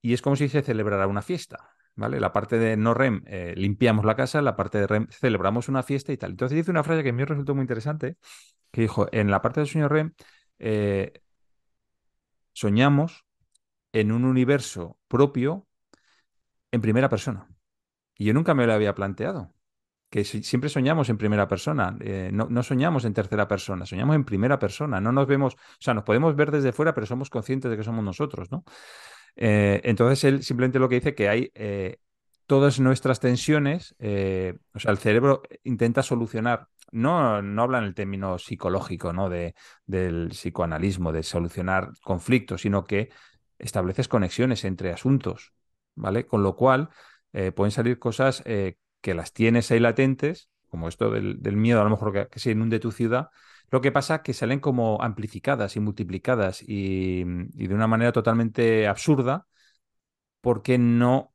y es como si se celebrara una fiesta. ¿Vale? La parte de no REM limpiamos la casa, la parte de REM celebramos una fiesta y tal. Entonces dice una frase que a mí me resultó muy interesante, que dijo, en la parte del sueño REM soñamos en un universo propio en primera persona. Y yo nunca me lo había planteado. Que siempre soñamos en primera persona, eh, no, soñamos en tercera persona, soñamos en primera persona, no nos vemos, o sea, nos podemos ver desde fuera, pero somos conscientes de que somos nosotros, ¿no? Eh, entonces él simplemente lo que dice que hay eh, todas nuestras tensiones, o sea, el cerebro intenta solucionar, no, no habla en el término psicológico, ¿no? De, del psicoanalismo, de solucionar conflictos, sino que estableces conexiones entre asuntos, ¿vale? Con lo cual eh, pueden salir cosas eh, que las tienes ahí latentes, como esto del, del miedo, a lo mejor que, que, se inunde tu ciudad. Lo que pasa es que salen como amplificadas y multiplicadas y, y de una manera totalmente absurda porque no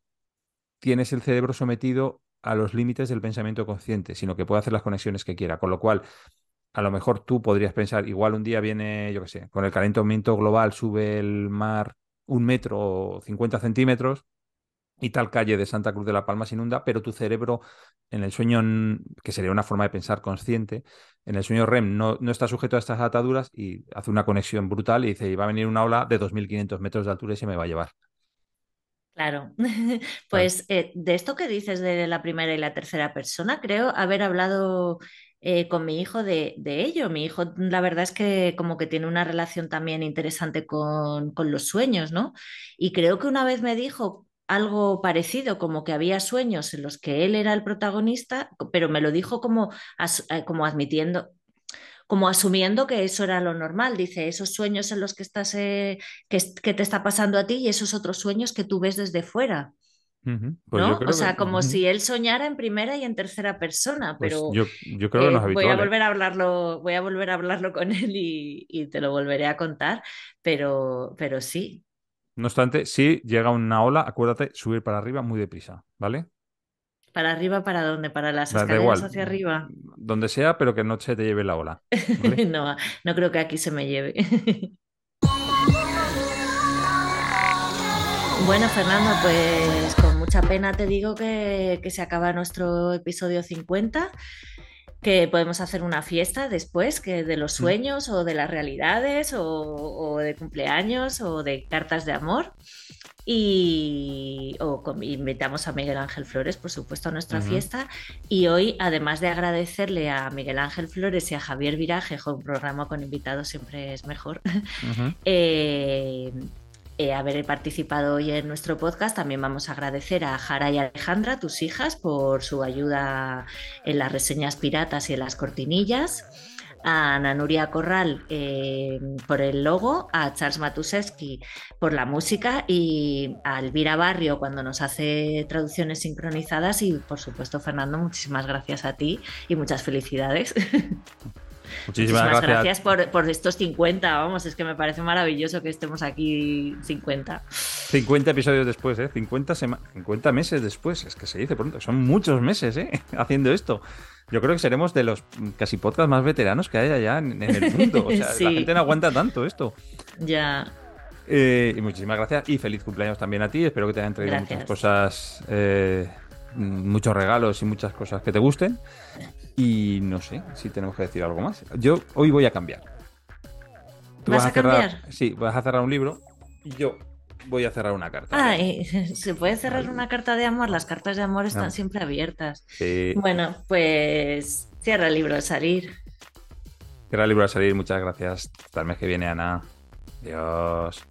tienes el cerebro sometido a los límites del pensamiento consciente, sino que puede hacer las conexiones que quiera. Con lo cual, a lo mejor tú podrías pensar, igual un día viene, yo qué sé, con el calentamiento global sube el mar un metro o 50 centímetros y tal calle de Santa Cruz de la Palma se inunda, pero tu cerebro en el sueño, que sería una forma de pensar consciente, en el sueño REM no, no está sujeto a estas ataduras y hace una conexión brutal y dice, y va a venir una ola de 2.500 metros de altura y se me va a llevar. Claro, pues eh, de esto que dices de la primera y la tercera persona, creo haber hablado eh, con mi hijo de, de, ello. Mi hijo, la verdad es que como que tiene una relación también interesante con, con, los sueños, ¿no? Y creo que una vez me dijo algo parecido, como que había sueños en los que él era el protagonista, pero me lo dijo como, as, eh, como admitiendo, como asumiendo que eso era lo normal. Dice, esos sueños en los que estás, eh, que, que, te está pasando a ti y esos otros sueños que tú ves desde fuera. Uh -huh. pues ¿no? O sea, que... como uh -huh. si él soñara en primera y en tercera persona, pues pero yo, yo, creo que no es eh, habitual, voy a volver a hablarlo, voy a volver a hablarlo con él y, y, te lo volveré a contar, pero, pero sí. No obstante, si llega una ola, acuérdate, subir para arriba muy deprisa, ¿vale? ¿Para arriba para dónde? ¿Para las escaleras igual. hacia arriba? Donde sea, pero que no se te lleve la ola. ¿vale? No, no creo que aquí se me lleve. Bueno, Fernando, pues con mucha pena te digo que, que se acaba nuestro episodio 50, que podemos hacer una fiesta después, que de los sueños o de las realidades o, o de cumpleaños o de cartas de amor. Y o con- invitamos a Miguel Ángel Flores, por supuesto, a nuestra fiesta. Y hoy, además de agradecerle a Miguel Ángel Flores y a Javier Viraje, un programa con invitados siempre es mejor, eh, eh, haber participado hoy en nuestro podcast. También vamos a agradecer a Jara y Alejandra, tus hijas, por su ayuda en las reseñas piratas y en las cortinillas. A Ana Nuria Corral eh, por el logo, a Charles Matusewski por la música y a Elvira Barrio cuando nos hace traducciones sincronizadas y por supuesto Fernando, muchísimas gracias a ti y muchas felicidades. Muchísimas, Muchísimas gracias. gracias por, por estos 50, vamos, es que me parece maravilloso que estemos aquí 50. 50 episodios después, ¿eh? 50, sema- 50 meses después. Es que se dice pronto. Son muchos meses, ¿eh? Haciendo esto. Yo creo que seremos de los casi podcasts más veteranos que hay allá en, en el mundo. O sea, Sí. la gente no aguanta tanto esto. Ya, Eh, y muchísimas gracias y feliz cumpleaños también a ti. Espero que te hayan traído Gracias. muchas cosas, eh, mm, muchos regalos y muchas cosas que te gusten. Y no sé si tenemos que decir algo más. Yo hoy voy a cambiar. Tú ¿Vas a cerrar, cambiar? Sí, vas a cerrar un libro y yo voy a cerrar una carta. Ah, ¿se puede cerrar una carta de amor? Las cartas de amor están No. siempre abiertas. Sí, Bueno, pues cierra el libro al salir. cierra el libro a salir. Muchas gracias. Hasta el mes que viene, Ana. Adiós.